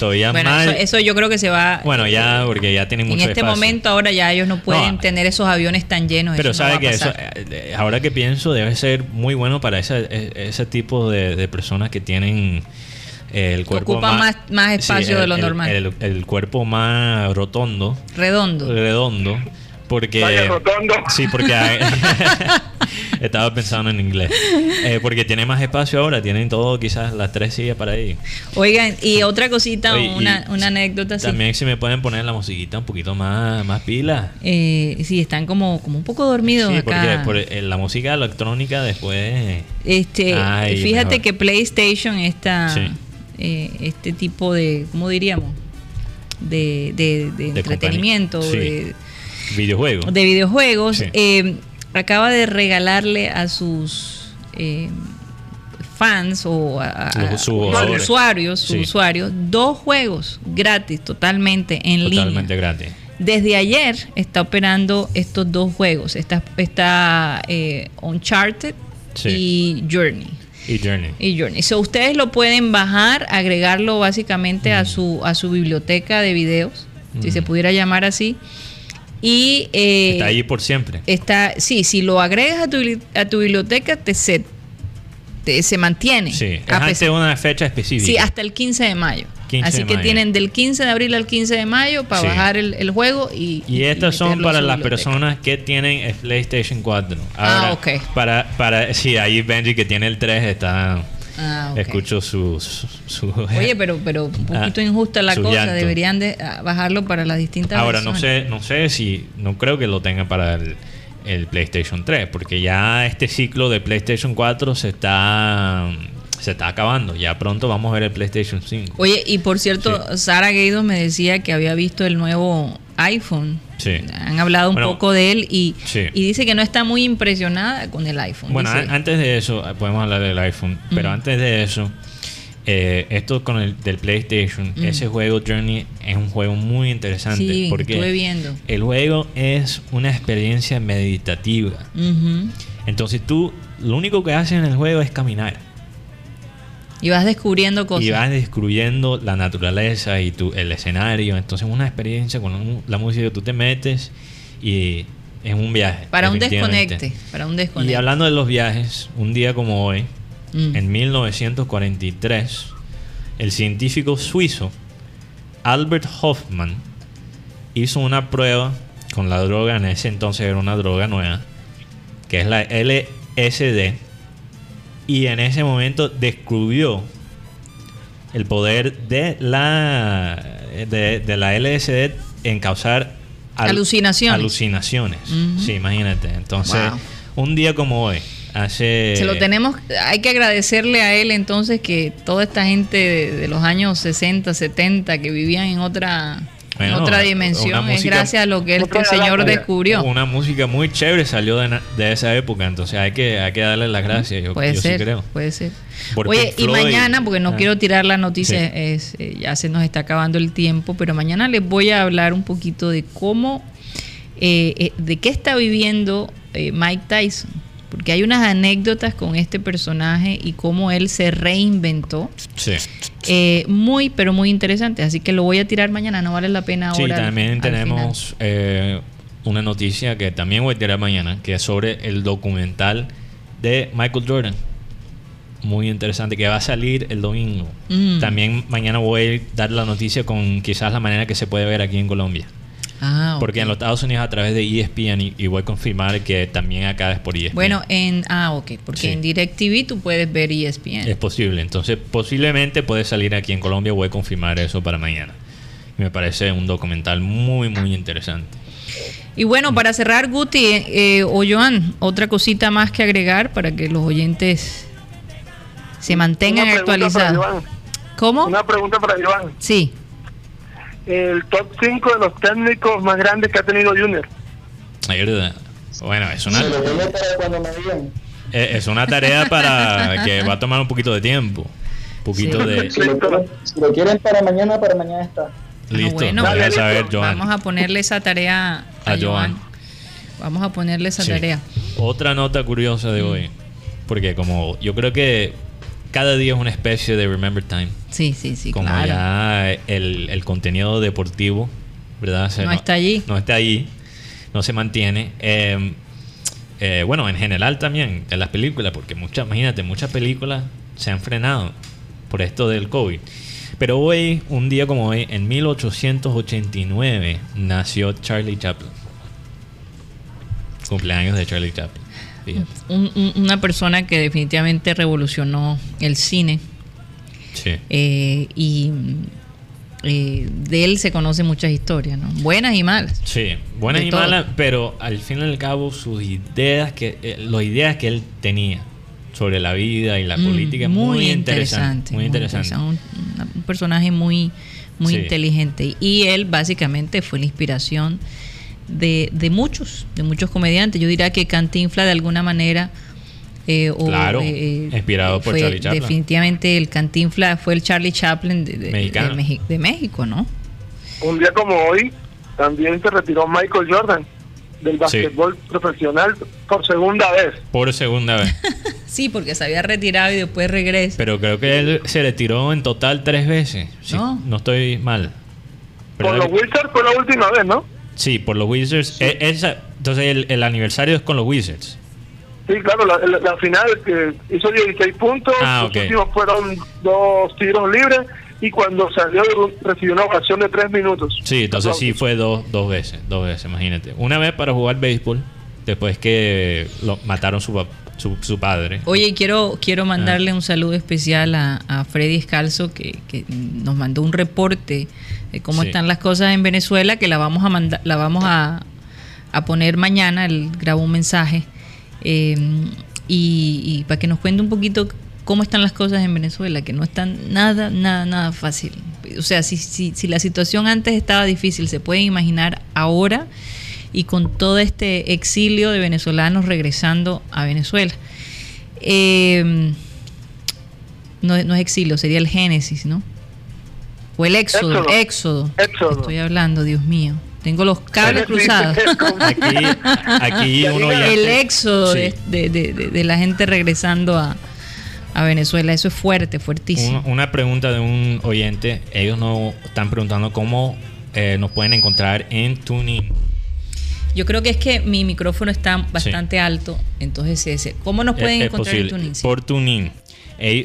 bueno, Eso, yo creo que se va.
Bueno, ya, porque ya tienen mucho
En este momento, ahora ya ellos no pueden tener esos aviones tan llenos.
Pero sabe que eso, eh, ahora que pienso, debe ser muy bueno para ese, ese tipo de, personas que tienen el cuerpo
ocupa más, más, espacio de lo normal.
El, el, cuerpo más rotondo.
Redondo.
Redondo. Porque. Sí, porque. estaba pensando en inglés. Eh, porque tiene más espacio ahora, tienen todo, quizás las tres sillas para ahí.
Oigan, y otra cosita, una, una, anécdota.
También si me pueden poner la musiquita un poquito más, más pila.
Eh, sí, están como, como un poco dormidos sí,
porque por, eh, la música electrónica después.
Este, fíjate que PlayStation está. este tipo de, ¿cómo diríamos? De, de, entretenimiento, de,
Videojuegos.
De videojuegos. Eh, acaba de regalarle a sus eh, fans o a, usuarios, sus usuarios, dos juegos gratis, totalmente en línea.
Totalmente gratis.
Desde ayer está operando estos dos juegos. Está, está eh, Uncharted y Journey.
Y Journey.
Y Journey. So, ustedes lo pueden bajar, agregarlo básicamente a, su, a su biblioteca de videos, si se pudiera llamar así Y, eh,
está ahí por siempre.
Está, sí, si lo agregas a tu, a tu biblioteca, te se, se mantiene.
Sí, es una fecha específica.
Sí, hasta el 15 de mayo. Así que tienen del 15 de abril al 15 de mayo para bajar el, juego y...
Y, estas son para las personas que tienen el PlayStation 4.
ah, ok.
Para, para, sí, ahí Benji que tiene el 3 está... Ah, Escucho sus...
Su, Oye, pero, pero un ah, poquito injusta la cosa. Deberían de ah, bajarlo para las distintas
Ahora, no sé, no sé si... No creo que lo tengan para el, el PlayStation 3, porque ya este ciclo de PlayStation 4 se está se está acabando. Ya pronto vamos a ver el PlayStation 5.
Oye, y por cierto, Sara Gaido me decía que había visto el nuevo iPhone.
Sí.
Han hablado un poco de él y, y, dice que no está muy impresionada con el iPhone.
Bueno, antes de eso, eh, podemos hablar del iPhone, pero antes de eso, eh, esto con el del PlayStation, ese juego Journey es un juego muy interesante.
Sí,
porque
estuve viendo.
el juego es una experiencia meditativa. Entonces tú, lo único que haces en el juego es caminar.
Y vas descubriendo cosas.
Y vas descubriendo la naturaleza y tu, el escenario. Entonces es una experiencia con la música que tú te metes y es un viaje.
Para un desconecte. Para un desconecte.
Y hablando de los viajes, un día como hoy, mm. en 1943, el científico suizo Albert Hoffman hizo una prueba con la droga, en ese entonces era una droga nueva, que es la LSD y en ese momento descubrió el poder de la de, la LSD en causar
alucinaciones.
Alucinaciones. Sí, imagínate. Entonces, un día como hoy, hace
Se lo tenemos hay que agradecerle a él entonces que toda esta gente de los años 60, 70 que vivían en otra en otra dimensión. es gracias a lo que el Señor descubrió.
Una música muy chévere salió de, esa época, entonces hay que, hay que darle las gracias. Yo,
puede ser,
creo.
Puede ser. Oye, y mañana, porque no ah. quiero tirar la noticia, es, eh, ya se nos está acabando el tiempo, pero mañana les voy a hablar un poquito de cómo, eh, eh, de qué está viviendo Mike Tyson porque hay unas anécdotas con este personaje y cómo él se reinventó.
Sí.
Eh, muy, pero muy interesante. Así que lo voy a tirar mañana, no vale la pena ahora.
Sí, también tenemos eh, una noticia que también voy a tirar mañana, que es sobre el documental de Michael Jordan. Muy interesante, que va a salir el domingo. Mm. También mañana voy a dar la noticia con quizás la manera que se puede ver aquí en Colombia.
Ah,
porque en los Estados Unidos a través de ESPN y, voy a confirmar que también acá es por ESPN.
Bueno, en ah, ok, porque en DirecTV tú puedes ver ESPN.
Es posible, entonces posiblemente puede salir aquí en Colombia, voy a confirmar eso para mañana. Me parece un documental muy, muy interesante.
Y bueno, para cerrar, Guti eh, o Joan, otra cosita más que agregar para que los oyentes se mantengan actualizados. ¿Cómo?
Una pregunta para Joan.
Sí
el top 5 de los técnicos más grandes que ha tenido Junior.
Bueno, es una. Eh, es una tarea para que va a tomar un poquito de tiempo. Un poquito de.
Si lo, quieren para mañana, para mañana está.
Listo, vamos
a ponerle esa tarea a, Joan. Vamos a ponerle esa tarea.
Otra nota curiosa de hoy, porque como yo creo que cada día es una especie de Remember Time.
Sí, sí, sí.
Como ya el, contenido deportivo, ¿verdad?
no, está allí.
No está allí, no se mantiene. Em, eh, bueno, en general también, en las películas, porque muchas, imagínate, muchas películas se han frenado por esto del COVID. Pero hoy, un día como hoy, en 1889, nació Charlie Chaplin. Cumpleaños de Charlie Chaplin
una persona que definitivamente revolucionó el cine. Eh, y eh, de él se conocen muchas historias, ¿no? Buenas y malas.
Sí, buenas y malas, pero al fin y al cabo sus ideas, que eh, las ideas que él tenía sobre la vida y la mm, política, muy, muy interesante, Muy interesante.
Un, personaje muy, muy inteligente. Y él básicamente fue la inspiración de, de muchos, de muchos comediantes. Yo diría que Cantinfla de alguna manera...
Eh, claro, eh, inspirado por Charlie Chaplin.
Definitivamente el Cantinfla fue el Charlie Chaplin de, de, México, ¿no?
Un día como hoy también se retiró Michael Jordan del básquetbol profesional por segunda vez.
Por segunda vez.
sí, porque se había retirado y después regresa.
Pero creo que él se retiró en total tres veces. no. no estoy mal.
Por los Wizards fue la última vez, ¿no?
Sí, por los Wizards. E, entonces el, aniversario es con los Wizards.
Sí, claro, la, final que hizo 16 puntos, ah, los últimos fueron dos tiros libres y cuando salió recibió una ocasión de tres minutos.
Sí, entonces sí fue dos, dos veces, dos veces, imagínate. Una vez para jugar béisbol, después que lo mataron su, su, padre.
Oye, quiero, quiero mandarle un saludo especial a, Freddy Escalzo, que, nos mandó un reporte de cómo están las cosas en Venezuela, que la vamos a mandar, la vamos a, poner mañana, él grabó un mensaje, eh, y, para que nos cuente un poquito cómo están las cosas en Venezuela, que no están nada, nada, nada fácil. O sea, si, si, si la situación antes estaba difícil, se puede imaginar ahora y con todo este exilio de venezolanos regresando a Venezuela. Eh, no, es exilio, sería el génesis, ¿no? O el éxodo, éxodo. Estoy hablando, Dios mío. Tengo los cables cruzados. Aquí, uno El éxodo de, la gente regresando a, Venezuela. Eso es fuerte, fuertísimo.
Una, pregunta de un oyente. Ellos nos están preguntando cómo eh, nos pueden encontrar en Tuning.
Yo creo que es que mi micrófono está bastante alto, entonces ese. ¿Cómo nos pueden encontrar en Tuning?
Por Tuning.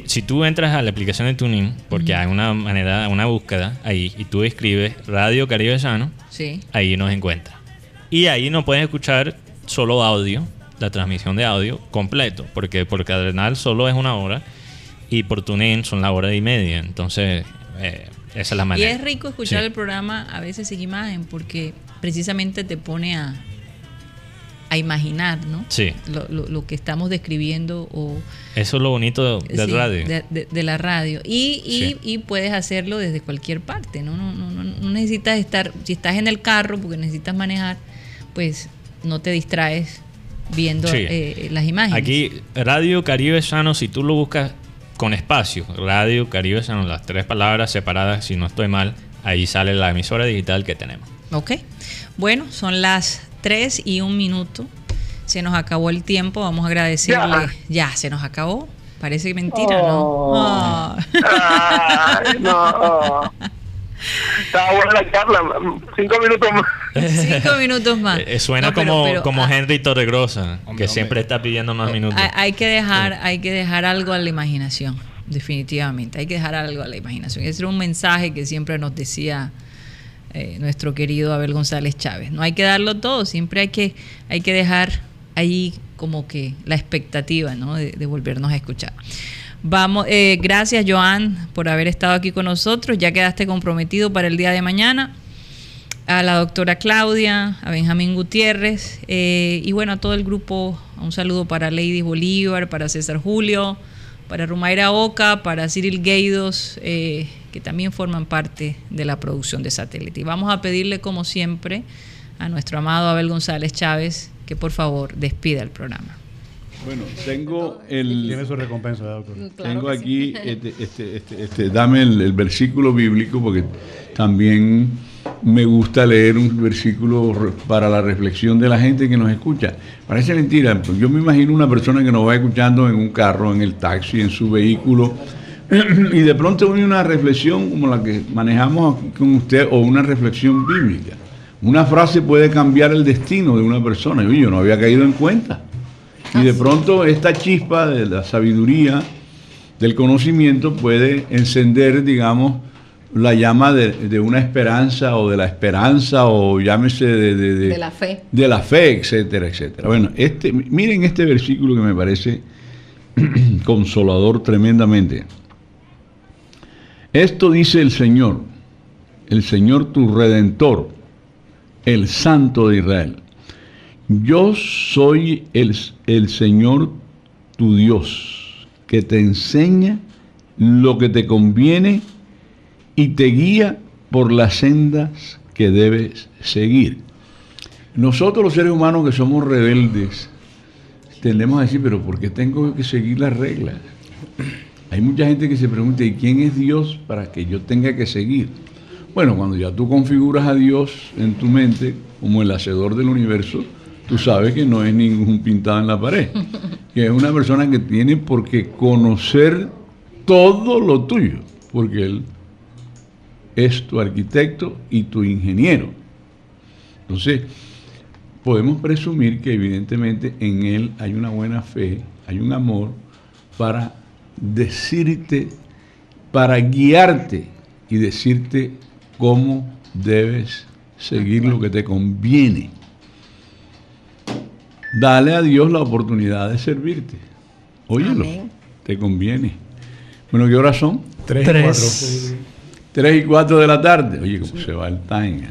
si tú entras a la aplicación de Tuning, porque hay una manera, una búsqueda ahí, y tú escribes Radio Caribe Sano, sí. ahí nos encuentras. Y ahí nos puedes escuchar solo audio, la transmisión de audio completo, porque por Cardenal solo es una hora y por TuneIn son la hora y media. Entonces, eh, esa es la manera.
Y es rico escuchar el programa a veces sin imagen, porque precisamente te pone a, a imaginar, ¿no?
Sí.
Lo, que estamos describiendo o...
Eso es lo bonito del radio.
De, la radio. Y, y, puedes hacerlo desde cualquier parte, ¿no? No, no, no necesitas estar, si estás en el carro porque necesitas manejar, pues no te distraes viendo eh, las imágenes.
Aquí, Radio Caribe Sano, si tú lo buscas con espacio, Radio Caribe Sano, las tres palabras separadas, si no estoy mal, ahí sale la emisora digital que tenemos.
Ok. Bueno, son las 3 y un minuto. Se nos acabó el tiempo. Vamos a agradecerle. Ya, se nos acabó. Parece mentira, ¿no? Oh.
no. Estaba buena la charla. Cinco minutos más.
Cinco minutos más.
Eh, suena como, como ah, Henry Torregrosa, que siempre está pidiendo más minutos.
Hay, que dejar, hay que dejar algo a la imaginación, definitivamente. Hay que dejar algo a la imaginación. Ese era un mensaje que siempre nos decía eh, nuestro querido Abel González Chávez. No hay que darlo todo, siempre hay que, hay que dejar ahí como que la expectativa ¿no? de, volvernos a escuchar. Vamos, eh, gracias Joan por haber estado aquí con nosotros. Ya quedaste comprometido para el día de mañana. A la doctora Claudia, a Benjamín Gutiérrez eh, y bueno, a todo el grupo. Un saludo para Lady Bolívar, para César Julio, para Rumaira Oca, para Cyril Gueidos que también forman parte de la producción de satélite. Y vamos a pedirle, como siempre, a nuestro amado Abel González Chávez que por favor despida el programa.
Bueno, tengo el. Tiene su recompensa, doctor. tengo aquí, este, este, este, este, dame el, versículo bíblico porque también me gusta leer un versículo para la reflexión de la gente que nos escucha. Parece mentira, yo me imagino una persona que nos va escuchando en un carro, en el taxi, en su vehículo y de pronto viene una reflexión como la que manejamos con usted o una reflexión bíblica. Una frase puede cambiar el destino de una persona. Y yo no había caído en cuenta. Y de pronto esta chispa de la sabiduría, del conocimiento, puede encender, digamos, la llama de, una esperanza o de la esperanza o llámese de,
de, la fe.
De la fe, etcétera, etcétera. Bueno, este, miren este versículo que me parece consolador tremendamente. Esto dice el Señor, el Señor tu redentor, el Santo de Israel. Yo soy el, el Señor tu Dios, que te enseña lo que te conviene y te guía por las sendas que debes seguir. Nosotros los seres humanos que somos rebeldes, tendemos a decir, pero ¿por qué tengo que seguir las reglas? Hay mucha gente que se pregunta, ¿y quién es Dios para que yo tenga que seguir? Bueno, cuando ya tú configuras a Dios en tu mente como el hacedor del universo, tú sabes que no es ningún pintado en la pared, que es una persona que tiene por qué conocer todo lo tuyo, porque Él es tu arquitecto y tu ingeniero. Entonces, podemos presumir que evidentemente en él hay una buena fe, hay un amor para decirte, para guiarte y decirte cómo debes seguir lo que te conviene. Dale a Dios la oportunidad de servirte. Óyelo, te conviene. Bueno, ¿qué horas son?
Tres, y cuatro.
Tres y cuatro de la tarde. Oye, cómo se va el time. ¿eh?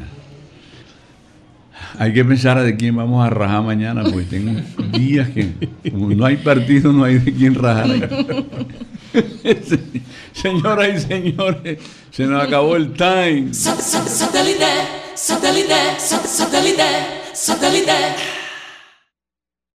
Hay que pensar de quién vamos a rajar mañana, porque tengo días que como no hay partido, no hay de quién rajar. Señoras y señores, se nos acabó el time. Satélite, satélite, satélite, satélite.